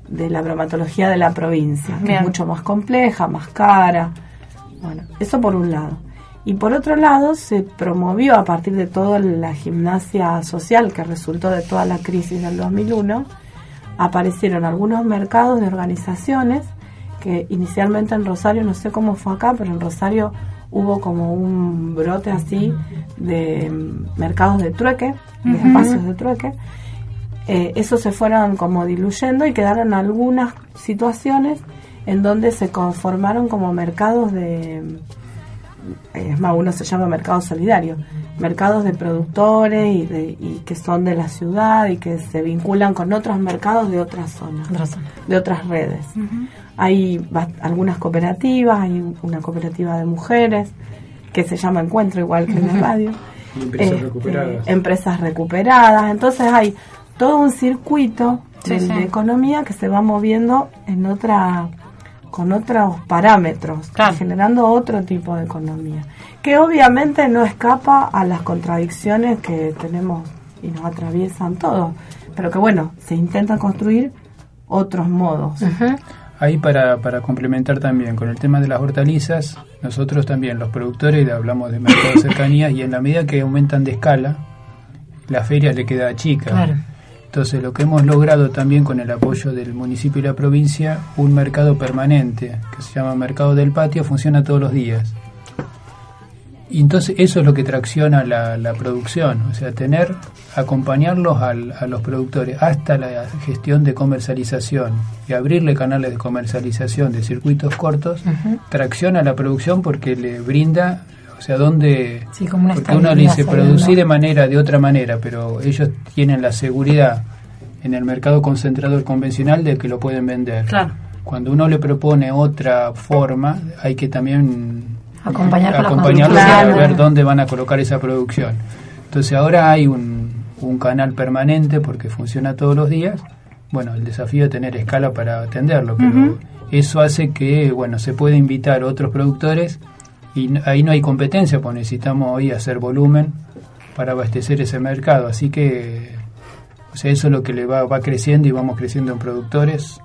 de la bromatología de la provincia, que es mucho más compleja, más cara. Bueno, eso por un lado. Y por otro lado, se promovió a partir de toda la gimnasia social que resultó de toda la crisis del 2001, aparecieron algunos mercados de organizaciones que inicialmente en Rosario, no sé cómo fue acá, pero en Rosario hubo como un brote así de mercados de trueque, de espacios de trueque. Eh, esos se fueron como diluyendo y quedaron algunas situaciones en donde se conformaron como mercados de, eh, es más, uno se llama mercado solidario, mercados de productores y, de, y que son de la ciudad y que se vinculan con otros mercados de otras zonas, de otras redes. Hay algunas cooperativas, hay una cooperativa de mujeres que se llama Encuentro, igual que en la radio. Empresas Este, recuperadas. empresas recuperadas. Entonces hay todo un circuito Sí, de, sí. de economía que se va moviendo en otra con otros parámetros, Claro. generando otro tipo de economía, que obviamente no escapa a las contradicciones que tenemos y nos atraviesan todos, pero que bueno, se intentan construir otros modos. Ahí para, para complementar también con el tema de las hortalizas, nosotros también los productores hablamos de mercado de cercanía y en la medida que aumentan de escala, la feria le queda chica. Claro. Entonces lo que hemos logrado también con el apoyo del municipio y la provincia, un mercado permanente que se llama Mercado del Patio, funciona todos los días. Y entonces eso es lo que tracciona la, la producción, o sea, tener, acompañarlos al- a los productores hasta la gestión de comercialización y abrirle canales de comercialización de circuitos cortos, tracciona la producción porque le brinda, o sea, donde... Sí, como una porque uno le dice producir de manera, de otra manera, pero ellos tienen la seguridad en el mercado concentrador convencional de que lo pueden vender. Claro. Cuando uno le propone otra forma, hay que también Acompañar con la acompañarlos construcción. a ver dónde van a colocar esa producción. Entonces ahora hay un, un canal permanente porque funciona todos los días. Bueno, el desafío es tener escala para atenderlo, pero eso hace que, bueno, se puede invitar a otros productores y ahí no hay competencia, pues necesitamos hoy hacer volumen para abastecer ese mercado. Así que, o sea, eso es lo que le va, va creciendo y vamos creciendo en productores,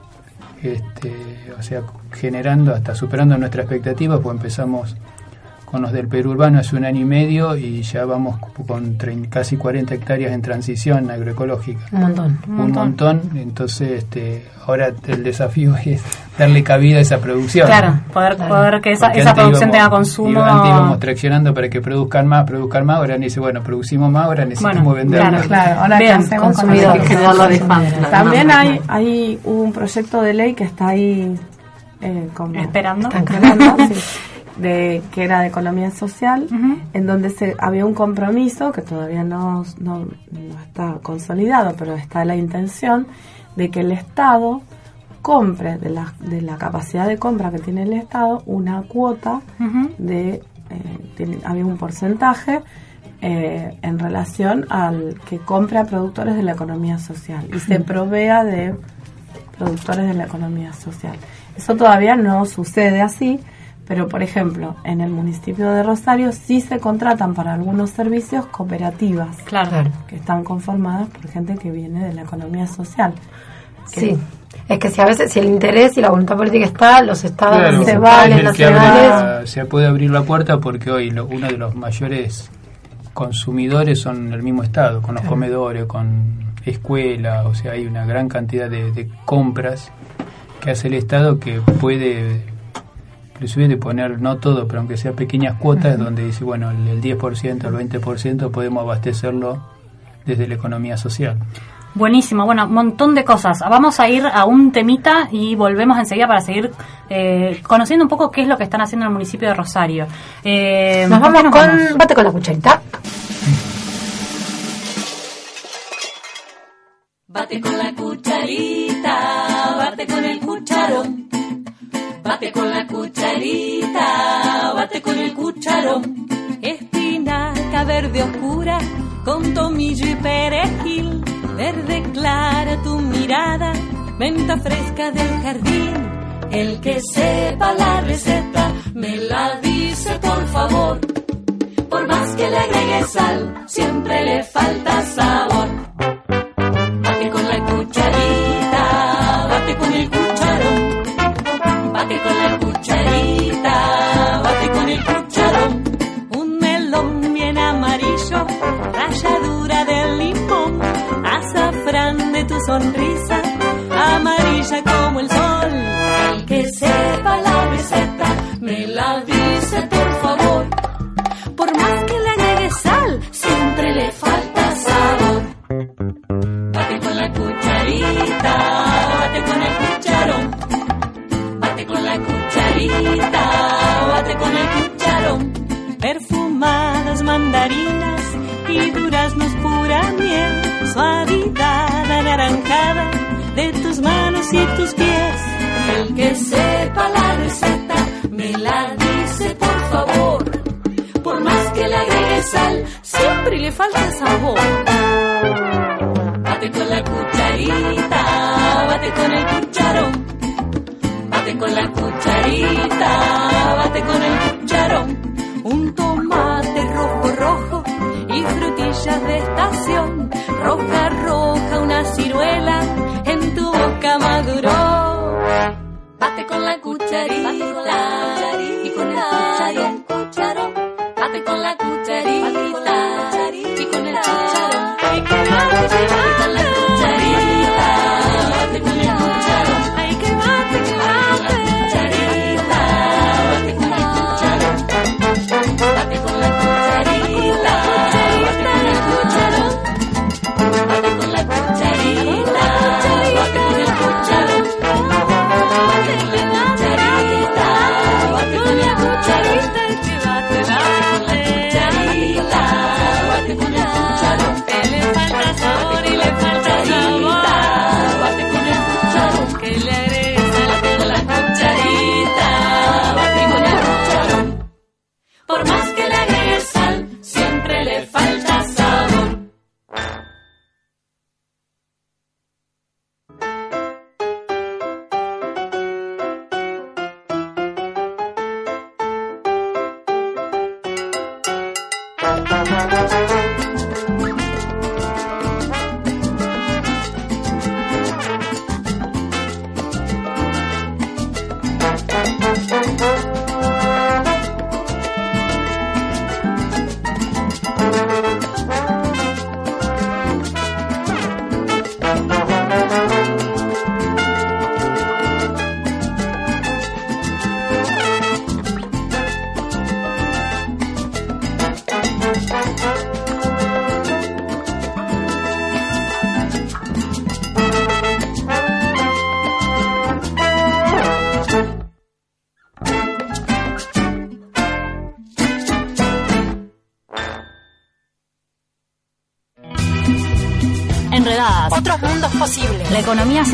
este, o sea, generando hasta superando nuestra expectativa, pues empezamos con los del Perú Urbano hace un año y medio y ya vamos con trein- casi 40 hectáreas en transición agroecológica. Un montón. Un montón. entonces este, ahora el desafío es darle cabida a esa producción. Claro, poder, poder que esa, esa producción íbamos- tenga consumo. iba- Antes íbamos traccionando para que produzcan más, produzcan más, ahora dice, bueno, producimos más, ahora necesitamos Bueno, venderlo. claro, Claro, ahora Bien, hacemos con consumidor. demanda. También hay, hay un proyecto de ley que está ahí eh, como Esperando. esperando, sí, de que era de economía social, en donde se había un compromiso que todavía no, no, no está consolidado, pero está la intención de que el Estado compre de la, de la capacidad de compra que tiene el Estado una cuota de eh, tiene- había un porcentaje eh, en relación al que compre a productores de la economía social y se provea de productores de la economía social. Eso todavía no sucede así, pero por ejemplo, en el municipio de Rosario sí se contratan para algunos servicios cooperativas Claro. que están conformadas por gente que viene de la economía social. Sí. Es que si a veces, si el interés y la voluntad política está, los estados Claro, el que abre nacionales, la- se puede abrir la puerta porque hoy lo- uno de los mayores consumidores son el mismo Estado, con los comedores, con escuelas, o sea, hay una gran cantidad de, de compras que hace el Estado que puede, inclusive de poner, no todo, pero aunque sea pequeñas cuotas, donde dice, bueno, el, el 10%, el 20% podemos abastecerlo desde la economía social. Buenísimo, bueno, un montón de cosas. Vamos a ir a un temita y volvemos enseguida para seguir eh, conociendo un poco qué es lo que están haciendo en el municipio de Rosario. Eh, Nos ¿por qué vamos con. Bate con la cucharita. Bate con la cucharita, bate con el cucharón. Bate con la cucharita, bate con el cucharón. Espinaca verde oscura, con tomillo y perejil. Verde clara tu mirada, menta fresca del jardín. El que sepa la receta, me la dice por favor. Por más que le agregue sal, siempre le falta sabor.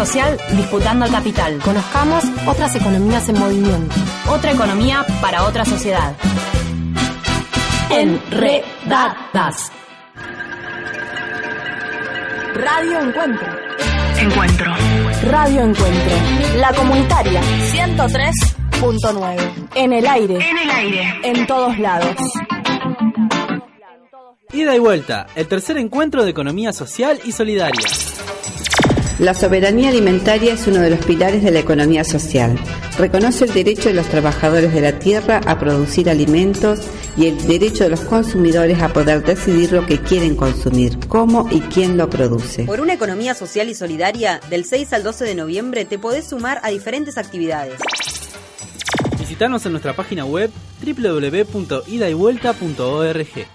Social disputando el capital. Conozcamos otras economías en movimiento. Otra economía para otra sociedad. Enredadas. Radio Encuentro. Encuentro. Radio Encuentro. La comunitaria 103.9. En el aire. En el aire. En todos lados. Ida y vuelta, el tercer encuentro de economía social y solidaria. La soberanía alimentaria es uno de los pilares de la economía social. Reconoce el derecho de los trabajadores de la tierra a producir alimentos y el derecho de los consumidores a poder decidir lo que quieren consumir, cómo y quién lo produce. Por una economía social y solidaria, del 6 al 12 de noviembre te podés sumar a diferentes actividades. Visítanos en nuestra página web www.idayvuelta.org.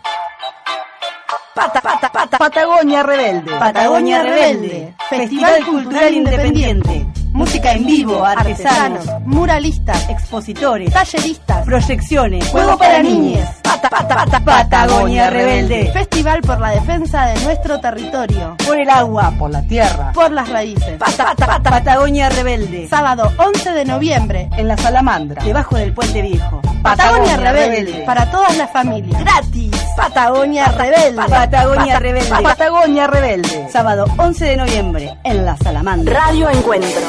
Pata, pata, pata, Patagonia Rebelde. Patagonia Rebelde. Festival Cultural Independiente. Música en vivo, artesanos, muralistas, expositores, talleristas, proyecciones, juego para niños. Pata, pata, pata, Patagonia Rebelde. Festival por la defensa de nuestro territorio. Por el agua, por la tierra, por las raíces. Pata, pata, pata, Patagonia Rebelde. Sábado 11 de noviembre en la Salamandra, debajo del puente viejo. Patagonia, Rebelde. Para todas las familias. Gratis. Patagonia Rebelde. Patagonia Rebelde. Patagonia Rebelde. Sábado 11 de noviembre en la Salamandra. Radio Encuentro.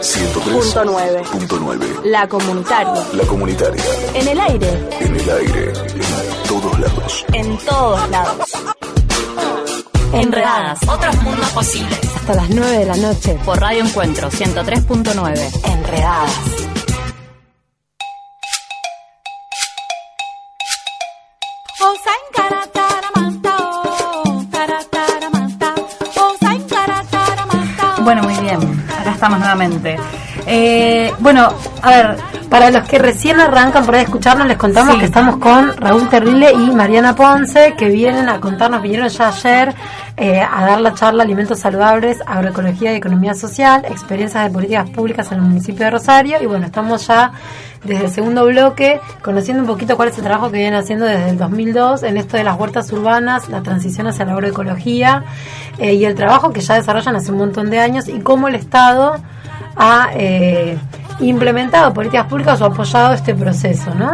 103.9. La comunitaria. La comunitaria. En el aire. En el aire. En todos lados. En todos lados. Enredadas. Otros mundos posibles. Hasta las 9 de la noche. Por Radio Encuentro 103.9. Enredadas. Bueno, muy bien. Acá estamos nuevamente. Eh, bueno, a ver, para los que recién arrancan por ahí a escucharnos, les contamos que estamos con Raúl Terrible y Mariana Ponce, que vienen a contarnos, vinieron ya ayer eh, a dar la charla Alimentos Saludables, Agroecología y Economía Social, experiencias de políticas públicas en el municipio de Rosario. Y bueno, estamos ya desde el segundo bloque conociendo un poquito cuál es el trabajo que vienen haciendo desde el 2002 en esto de las huertas urbanas, la transición hacia la agroecología eh, y el trabajo que ya desarrollan hace un montón de años y cómo el Estado ha eh, implementado políticas públicas o apoyado este proceso, ¿no?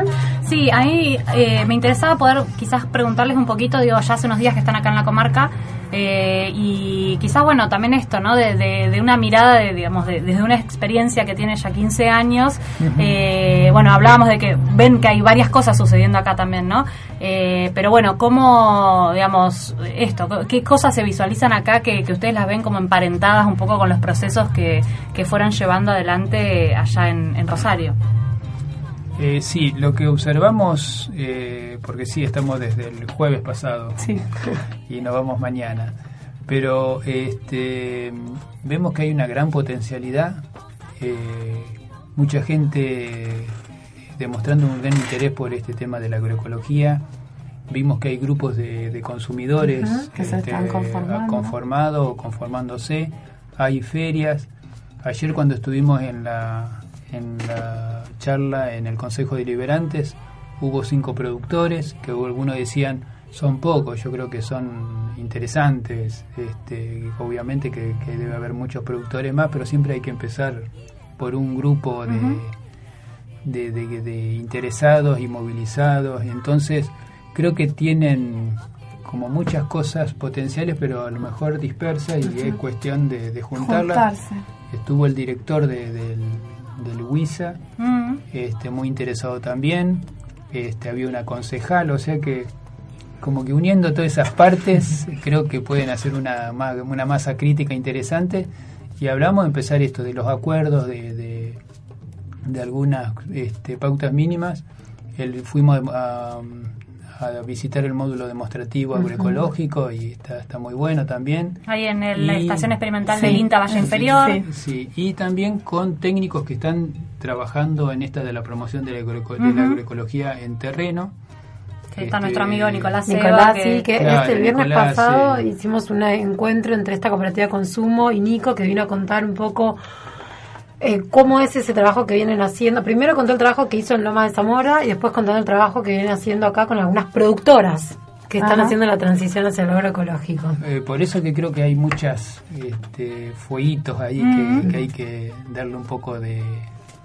Sí, a mí eh, me interesaba poder quizás preguntarles un poquito, digo, ya hace unos días que están acá en la comarca, eh, y quizás, bueno, también esto, ¿no? De, de, una mirada, de, digamos, desde una experiencia que tiene ya 15 años, eh, bueno, hablábamos de que ven que hay varias cosas sucediendo acá también, ¿no? pero bueno, ¿cómo, digamos, esto, qué cosas se visualizan acá que, que, ustedes las ven como emparentadas un poco con los procesos que, que fueron llevando adelante allá en, en Rosario? Eh, sí, lo que observamos, eh, porque sí, estamos desde el jueves pasado y nos vamos mañana, pero este, vemos que hay una gran potencialidad, eh, mucha gente demostrando un gran interés por este tema de la agroecología. Vimos que hay grupos de, consumidores que se este, están conformando. conformado o conformándose. Hay ferias. Ayer cuando estuvimos en la, en la charla en el Consejo Deliberantes. Hubo cinco productores, que algunos decían son pocos, yo creo que son interesantes, este, obviamente que, debe haber muchos productores más, pero siempre hay que empezar por un grupo de, de, interesados y movilizados, entonces creo que tienen como muchas cosas potenciales, pero a lo mejor dispersas y es cuestión de, juntarlas. Estuvo el director del del Luisa, mm. este, muy interesado también. Este, había una concejal, o sea que como que uniendo todas esas partes creo que pueden hacer una, una masa crítica interesante y hablamos de empezar esto de los acuerdos de, de, algunas este, pautas mínimas el, fuimos a, a visitar el módulo demostrativo agroecológico y está, está muy bueno también. Ahí en la estación experimental del INTA Valle Inferior. Sí, y también con técnicos que están trabajando en esta de la promoción de la, agroecología en terreno. está nuestro este, amigo Nicolás Nicolás, que, sí, que este el viernes pasado hicimos un encuentro entre esta cooperativa de consumo y Nico que vino a contar un poco eh, cómo es ese trabajo que vienen haciendo. Primero contó el trabajo que hizo en Loma de Zamora y después contó el trabajo que vienen haciendo acá con algunas productoras que están haciendo la transición hacia el agroecológico. Eh, por eso que creo que hay muchas este, fueguitos ahí que, que hay que darle un poco de,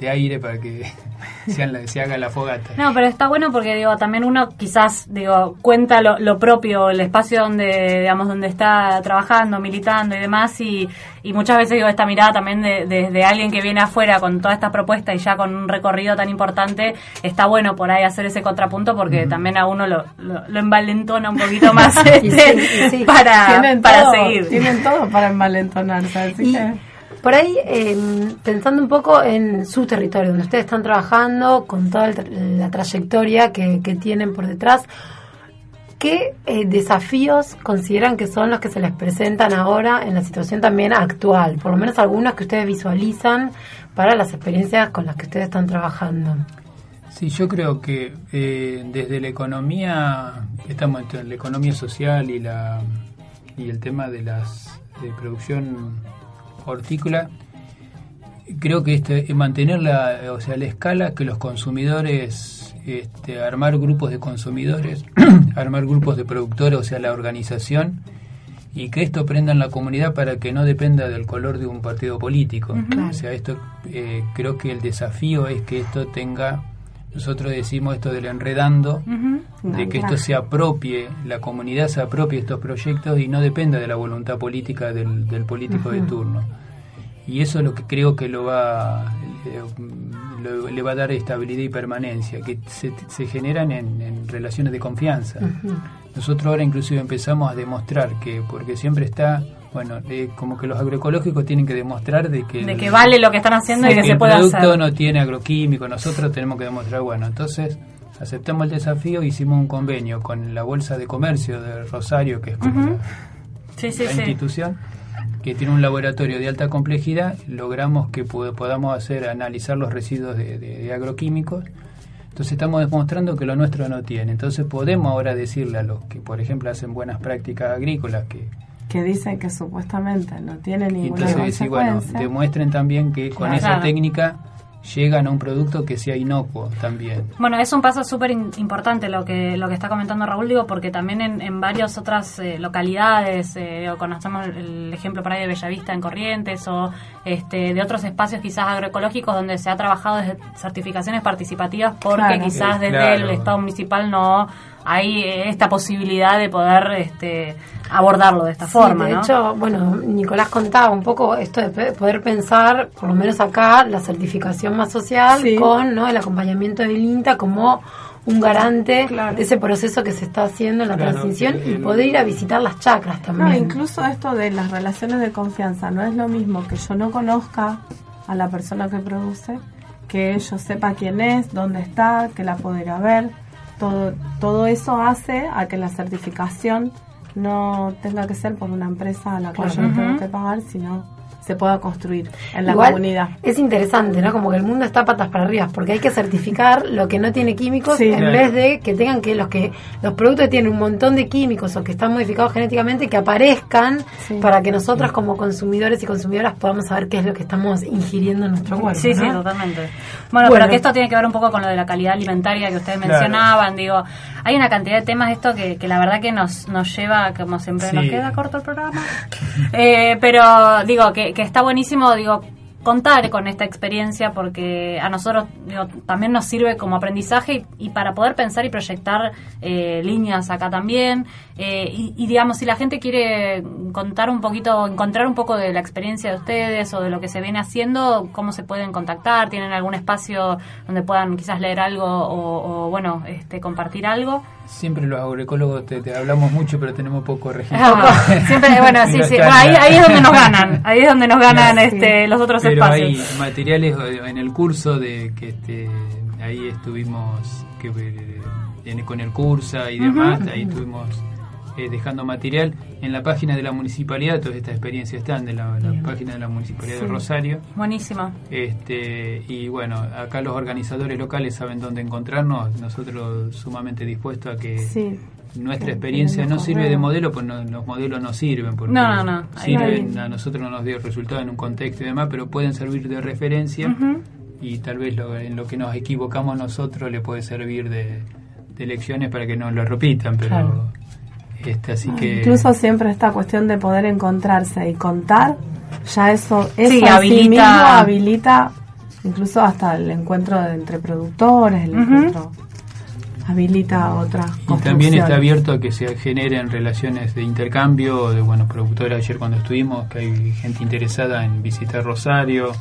de aire para que se, haga la fogata. No, pero está bueno porque digo también uno quizás digo cuenta lo, propio, el espacio donde digamos donde está trabajando, militando y demás y, y muchas veces digo esta mirada también de, alguien que viene afuera con toda esta propuesta y ya con un recorrido tan importante está bueno por ahí hacer ese contrapunto porque también a uno lo, lo, envalentona un poquito más este, para, para seguir. Tienen todo para envalentonarse, así que por ahí, em, pensando un poco en su territorio, donde ustedes están trabajando, con toda la trayectoria que, tienen por detrás, ¿qué eh, desafíos consideran que son los que se les presentan ahora en la situación también actual? Por lo menos algunos que ustedes visualizan para las experiencias con las que ustedes están trabajando. Sí, yo creo que eh, desde la economía, estamos entre la economía social y la y el tema de las de producción hortícola, creo que este, mantener la, o sea, la escala que los consumidores, este, armar grupos de consumidores, armar grupos de productores, o sea, la organización, y que esto prenda en la comunidad para que no dependa del color de un partido político. O sea, esto eh, creo que el desafío es que esto tenga, nosotros decimos esto del enredando, de que esto se apropie, la comunidad se apropie estos proyectos y no dependa de la voluntad política del, del político de turno. Y eso es lo que creo que lo va, le, lo- le va a dar estabilidad y permanencia, que se, se generan en, en relaciones de confianza. Nosotros ahora inclusive empezamos a demostrar que, porque siempre está, bueno, eh, como que los agroecológicos tienen que demostrar de que... De el- que vale lo que están haciendo y que se el puede producto hacer. no tiene agroquímico, nosotros tenemos que demostrar, bueno, entonces aceptamos el desafío, hicimos un convenio con la Bolsa de Comercio de Rosario, que es como la, Sí, sí, la sí. institución, que tiene un laboratorio de alta complejidad, logramos que pod- podamos hacer, analizar los residuos de, de- de agroquímicos. Entonces estamos demostrando que lo nuestro no tiene. Entonces podemos ahora decirle a los que, por ejemplo, hacen buenas prácticas agrícolas, que que dicen que supuestamente no tiene y ninguna entonces decir, bueno, demuestren también que con Claro. esa técnica llegan a un producto que sea inocuo también. Bueno, es un paso súper in- importante lo que lo que está comentando Raúl, digo, porque también en, en varias otras eh, localidades, eh, digo, conocemos el, ejemplo por ahí de Bellavista en Corrientes o este, de otros espacios quizás agroecológicos donde se ha trabajado desde certificaciones participativas porque Claro. quizás Eh, desde claro. el Estado municipal no hay eh, esta posibilidad de poder este, abordarlo de esta Sí, forma, de ¿no? hecho, bueno, Nicolás contaba un poco esto de poder pensar, por lo menos acá, la certificación más social Sí. con ¿no? el acompañamiento del INTA como un garante de ese proceso que se está haciendo en la Claro, transición y poder ir a visitar las chacras No, también. incluso esto de las relaciones de confianza no es lo mismo que yo no conozca a la persona que produce, que yo sepa quién es, dónde está, que la puedo ir a ver. Todo, todo eso hace a que la certificación no tenga que ser por una empresa a la cual yo no tengo que pagar, sino se pueda construir en la Igual comunidad. es interesante, ¿no? Como que el mundo está patas para arriba, porque hay que certificar lo que no tiene químicos Sí. en Claro. vez de que tengan que los que los productos que tienen un montón de químicos o que están modificados genéticamente que aparezcan Sí. para que nosotras como consumidores y consumidoras podamos saber qué es lo que estamos ingiriendo en nuestro cuerpo. Sí, sí, totalmente. Bueno, Bueno. pero que esto tiene que ver un poco con lo de la calidad alimentaria que ustedes Claro. mencionaban. Digo, hay una cantidad de temas esto que, que la verdad que nos, nos lleva, como siempre, Sí. nos queda corto el programa. Eh, pero digo, que, está buenísimo, digo, contar con esta experiencia porque a nosotros digo, también nos sirve como aprendizaje y, y para poder pensar y proyectar eh, líneas acá también. Eh, y, y, digamos, si la gente quiere contar un poquito, encontrar un poco de la experiencia de ustedes o de lo que se viene haciendo, ¿cómo se pueden contactar? ¿Tienen algún espacio donde puedan quizás leer algo o, o, bueno, este, compartir algo? Siempre los agroecólogos te, te hablamos mucho, pero tenemos poco registro. Ah, siempre, bueno, sí, sí. Bueno, ahí, ahí es donde nos ganan, ahí es donde nos ganan este, los otros Pero hay materiales eh, en el curso de que este, ahí estuvimos que, eh, en- con el cursa y demás, ahí estuvimos eh, dejando material en la página de la municipalidad, todas estas experiencias están de la, la página de la municipalidad de. Rosario. Buenísimo. Este, y bueno, acá los organizadores locales saben dónde encontrarnos, nosotros sumamente dispuestos a que Sí. Nuestra experiencia no sirve de modelo, pues no- los modelos no sirven, porque No, no, sirven, a nosotros no nos dio resultado en un contexto y demás, pero pueden servir de referencia y tal vez lo- en lo que nos equivocamos nosotros le puede servir de, de lecciones para que no lo repitan, pero Claro. este, así que Incluso siempre esta cuestión de poder encontrarse y contar, ya eso, eso Sí, habilita- mismo habilita incluso hasta el encuentro de- entre productores, el Ujú. encuentro habilita otras Y también está abierto a que se generen relaciones de intercambio, de bueno, productores ayer cuando estuvimos, que hay gente interesada en visitar Rosario.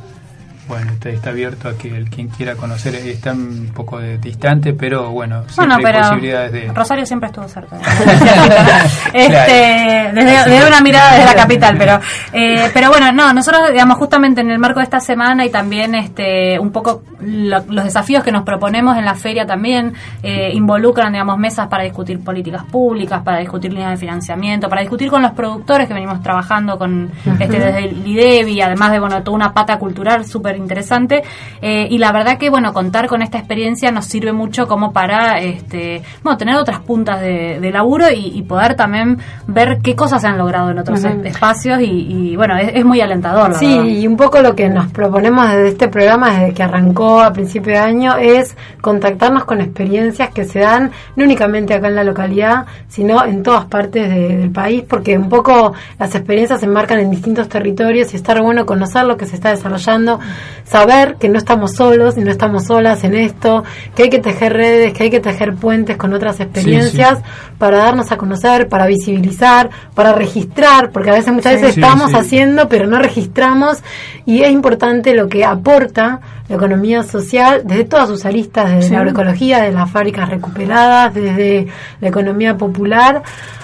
Bueno, está, está abierto a que el quien quiera conocer está un poco de- distante, pero bueno, siempre Bueno, hay posibilidades de... Rosario siempre estuvo cerca. este, desde, desde una mirada desde la capital, pero eh, pero bueno, no, nosotros digamos justamente en el marco de esta semana y también este un poco lo- los desafíos que nos proponemos en la feria también eh, involucran digamos mesas para discutir políticas públicas, para discutir líneas de financiamiento, para discutir con los productores que venimos trabajando con este desde el IDEBI, además de bueno toda una pata cultural súper interesante. Eh, y la verdad que, bueno, contar con esta experiencia nos sirve mucho como para, este, bueno, tener otras puntas de, de laburo y, y poder también ver qué cosas se han logrado en otros espacios y, y, bueno, es, es muy alentador, la Sí, verdad. y un poco lo que nos proponemos desde este programa, desde que arrancó a principio de año, es contactarnos con experiencias que se dan no únicamente acá en la localidad, sino en todas partes de- del país, porque un poco las experiencias se enmarcan en distintos territorios y está re bueno conocer lo que se está desarrollando, saber que no estamos solos y no estamos solas en esto, que hay que tejer redes, que hay que tejer puentes con otras experiencias para darnos a conocer, para visibilizar, para registrar, porque a veces muchas Sí. veces estamos haciendo pero no registramos y es importante lo que aporta la economía social desde todas sus aristas, desde Sí. la agroecología, de las fábricas recuperadas, desde la economía popular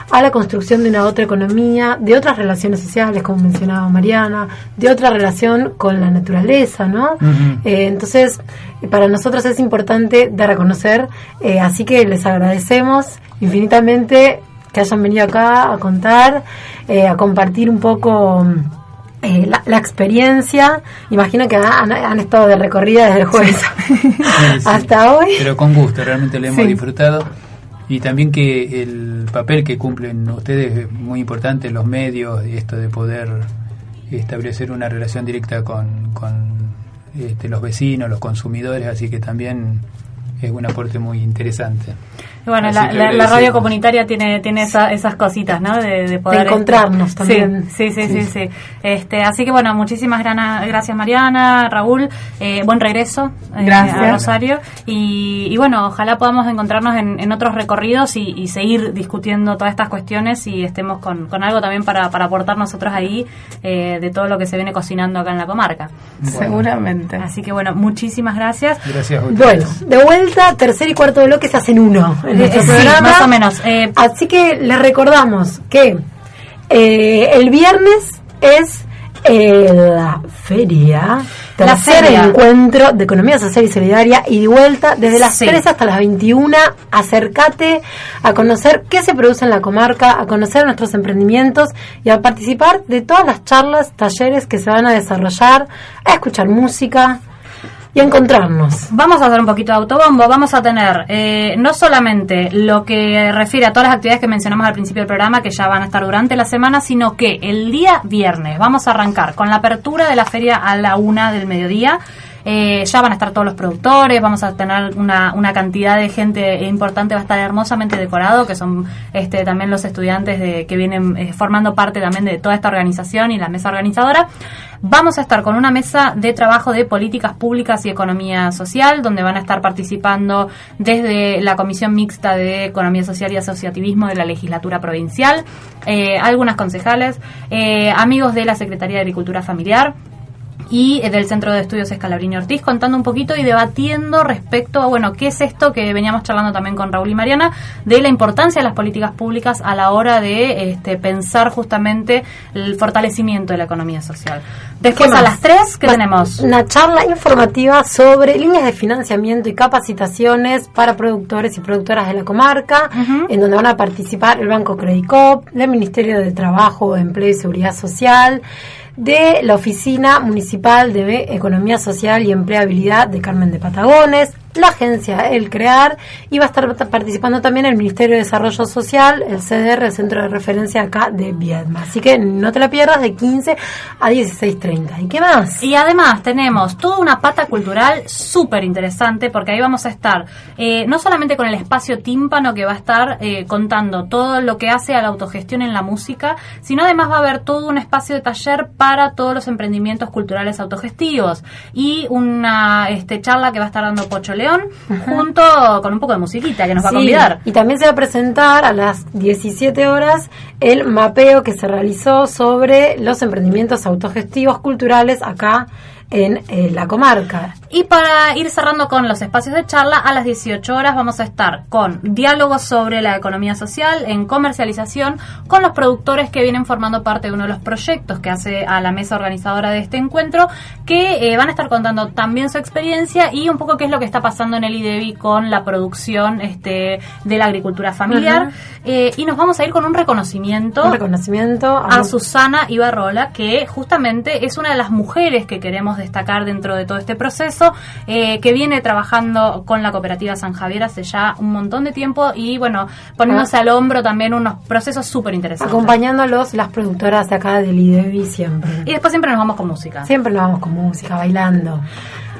a la construcción de una otra economía, de otras relaciones sociales, como mencionaba Mariana, de otra relación con la naturaleza, ¿no? Eh, entonces, para nosotros es importante dar a conocer, eh, así que les agradecemos infinitamente que hayan venido acá a contar, eh, a compartir un poco eh, la, la experiencia. Imagino que han, han estado de recorrida desde el jueves Sí, hasta hoy. Pero con gusto, realmente lo hemos Sí. disfrutado. Y también que el papel que cumplen ustedes es muy importante, los medios, y esto de poder establecer una relación directa con, con este, los vecinos, los consumidores, así que también es un aporte muy interesante. Bueno, la, la- la radio comunitaria tiene tiene esa- esas cositas, ¿no? De, de poder encontrarnos este, también. Sí, sí, sí, sí, Sí. sí. Este, así que bueno, muchísimas grana- gracias Mariana, Raúl, eh, buen regreso eh, Gracias. a Rosario y, y bueno, ojalá podamos encontrarnos en, en otros recorridos y, y seguir discutiendo todas estas cuestiones y estemos con, con algo también para, para aportar nosotros ahí eh, de todo lo que se viene cocinando acá en la comarca. Seguramente. Así que bueno, muchísimas gracias. Gracias a Bueno, de vuelta, tercer y cuarto bloque se hacen uno en nuestro sí, programa. más o menos. Eh, Así que les recordamos que eh, el viernes es eh, la feria, La tercer feria. encuentro de economía social y solidaria y de vuelta desde las Sí. 3 hasta las 21. Acércate a conocer qué se produce en la comarca, a conocer nuestros emprendimientos y a participar de todas las charlas, talleres que se van a desarrollar, a escuchar música y encontrarnos. Vamos a hacer un poquito de autobombo. Vamos a tener eh, no solamente lo que refiere a todas las actividades que mencionamos al principio del programa, que ya van a estar durante la semana, sino que el día viernes vamos a arrancar con la apertura de la feria a la una del mediodía. Eh, ya van a estar todos los productores, vamos a tener una, una cantidad de gente importante, va a estar hermosamente decorado, que son este, también los estudiantes de, que vienen eh, formando parte también de toda esta organización y la mesa organizadora. Vamos a estar con una mesa de trabajo de políticas públicas y economía social, donde van a estar participando desde la Comisión Mixta de Economía Social y Asociativismo de la Legislatura Provincial, eh, algunas concejales, amigos de la Secretaría de Agricultura Familiar, y del Centro de Estudios Escalabrini Ortiz contando un poquito y debatiendo respecto a, bueno, qué es esto que veníamos charlando también con Raúl y Mariana, de la importancia de las políticas públicas a la hora de este, pensar justamente el fortalecimiento de la economía social. Después ¿Qué a las 3, ¿qué Va- tenemos? Una charla informativa sobre líneas de financiamiento y capacitaciones para productores y productoras de la comarca, en donde van a participar el Banco Credicop, el Ministerio de Trabajo, Empleo y Seguridad Social, de la Oficina Municipal de Economía Social y Empleabilidad de Carmen de Patagones, la agencia El Crear y va a estar participando también el Ministerio de Desarrollo Social, el CDR, el Centro de Referencia acá de Viedma. Así que no te la pierdas de 15 a 16.30. ¿Y qué más? Y además tenemos toda una pata cultural súper interesante porque ahí vamos a estar eh, no solamente con el espacio tímpano que va a estar eh, contando todo lo que hace a la autogestión en la música, sino además va a haber todo un espacio de taller para todos los emprendimientos culturales autogestivos y una este, charla que va a estar dando Junto con un poco de musiquita que nos va a convidar. Y también se va a presentar a las 17 horas el mapeo que se realizó sobre los emprendimientos autogestivos culturales acá en eh, la comarca. Y para ir cerrando con los espacios de charla, a las 18 horas vamos a estar con diálogos sobre la economía social, en comercialización, con los productores que vienen formando parte de uno de los proyectos que hace a la mesa organizadora de este encuentro, que eh, van a estar contando también su experiencia y un poco qué es lo que está pasando en el IDEBI con la producción este, de la agricultura familiar. Eh, y nos vamos a ir con un reconocimiento Un reconocimiento a Susana Ibarrola, que justamente es una de las mujeres que queremos queremos destacar dentro de todo este proceso, eh, que viene trabajando con la cooperativa San Javier hace ya un montón de tiempo y bueno, poniéndose al hombro también unos procesos súper interesantes. Acompañándolos las productoras de acá del IDEBI siempre. Y después siempre nos vamos con música. Siempre nos vamos con música, bailando.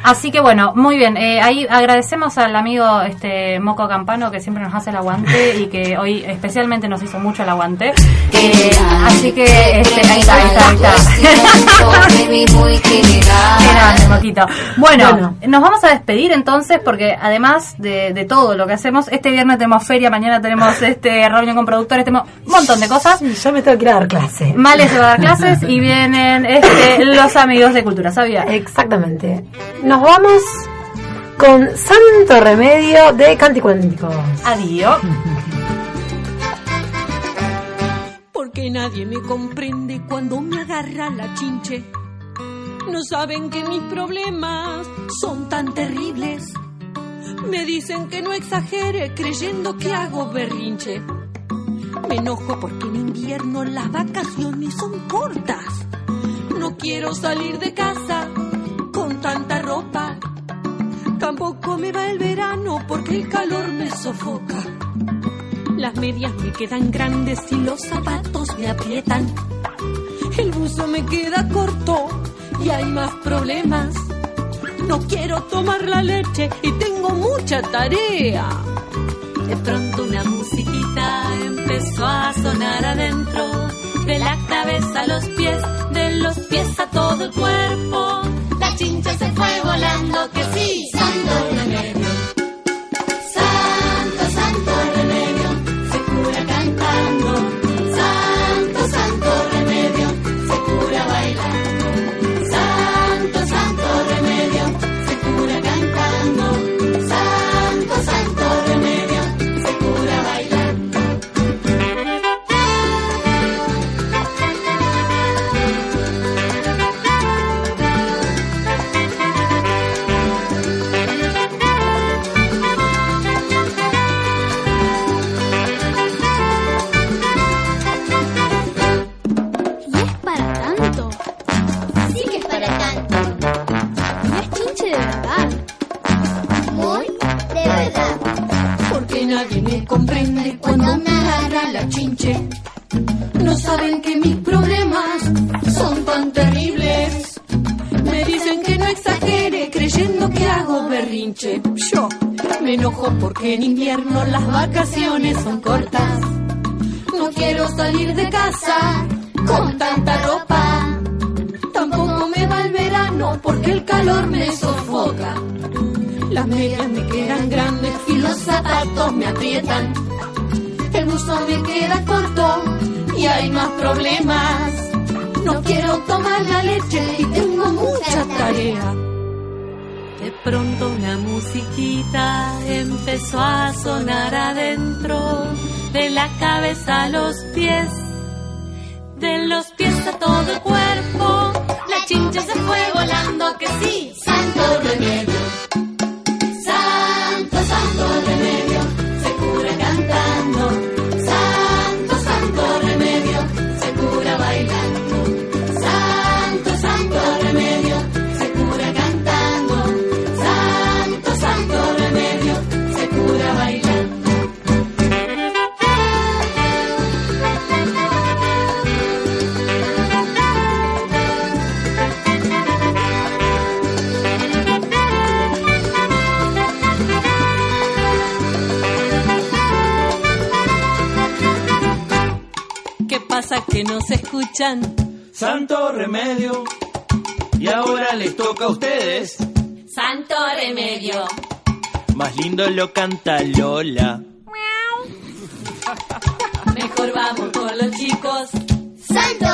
Así que bueno, muy bien. eh, ahí agradecemos al amigo este Moco Campano que siempre nos hace el aguante y que hoy especialmente nos hizo mucho el aguante. Eh, así que este, ahí está, ahí está, ahí está. Moquito. Bueno, Bueno. nos vamos a despedir entonces porque además de, de todo lo que hacemos, este viernes tenemos feria, mañana tenemos este reunión con productores, tenemos un montón de cosas. Yo me tengo que ir a dar clase. Males se va a dar clases y vienen este, los amigos de Cultura Sabia. Exactamente. Nos vamos con Santo Remedio de Canticuénticos. Adiós. Porque nadie me comprende cuando me agarra la chinche. No saben que mis problemas son tan terribles. Me dicen que no exagere creyendo que hago berrinche. Me enojo porque en invierno las vacaciones son cortas. No quiero salir de casa tanta ropa. Tampoco me va el verano porque el calor me sofoca. Las medias me quedan grandes y los zapatos me aprietan. El buzo me queda corto y hay más problemas. No quiero tomar la leche y tengo mucha tarea. De pronto una musiquita empezó a sonar adentro, de la cabeza a los pies, de los pies a todo el cuerpo. Volando, que sí, santo remedio. En invierno las vacaciones son cortas. No quiero salir de casa con tanta ropa. Tampoco me va el verano porque el calor me sofoca. Las medias me quedan grandes y los zapatos me aprietan. El buzo me queda corto y hay más problemas. No quiero tomar la leche y tengo mucha tarea. Empezó a sonar adentro, de la cabeza a los pies, de los pies a todo el cuerpo. La chincha se fue volando, que sí, santo remedio. Que no se escuchan? Santo remedio. Y ahora les toca a ustedes. Santo remedio. Más lindo lo canta Lola. Mejor vamos con los chicos. Santo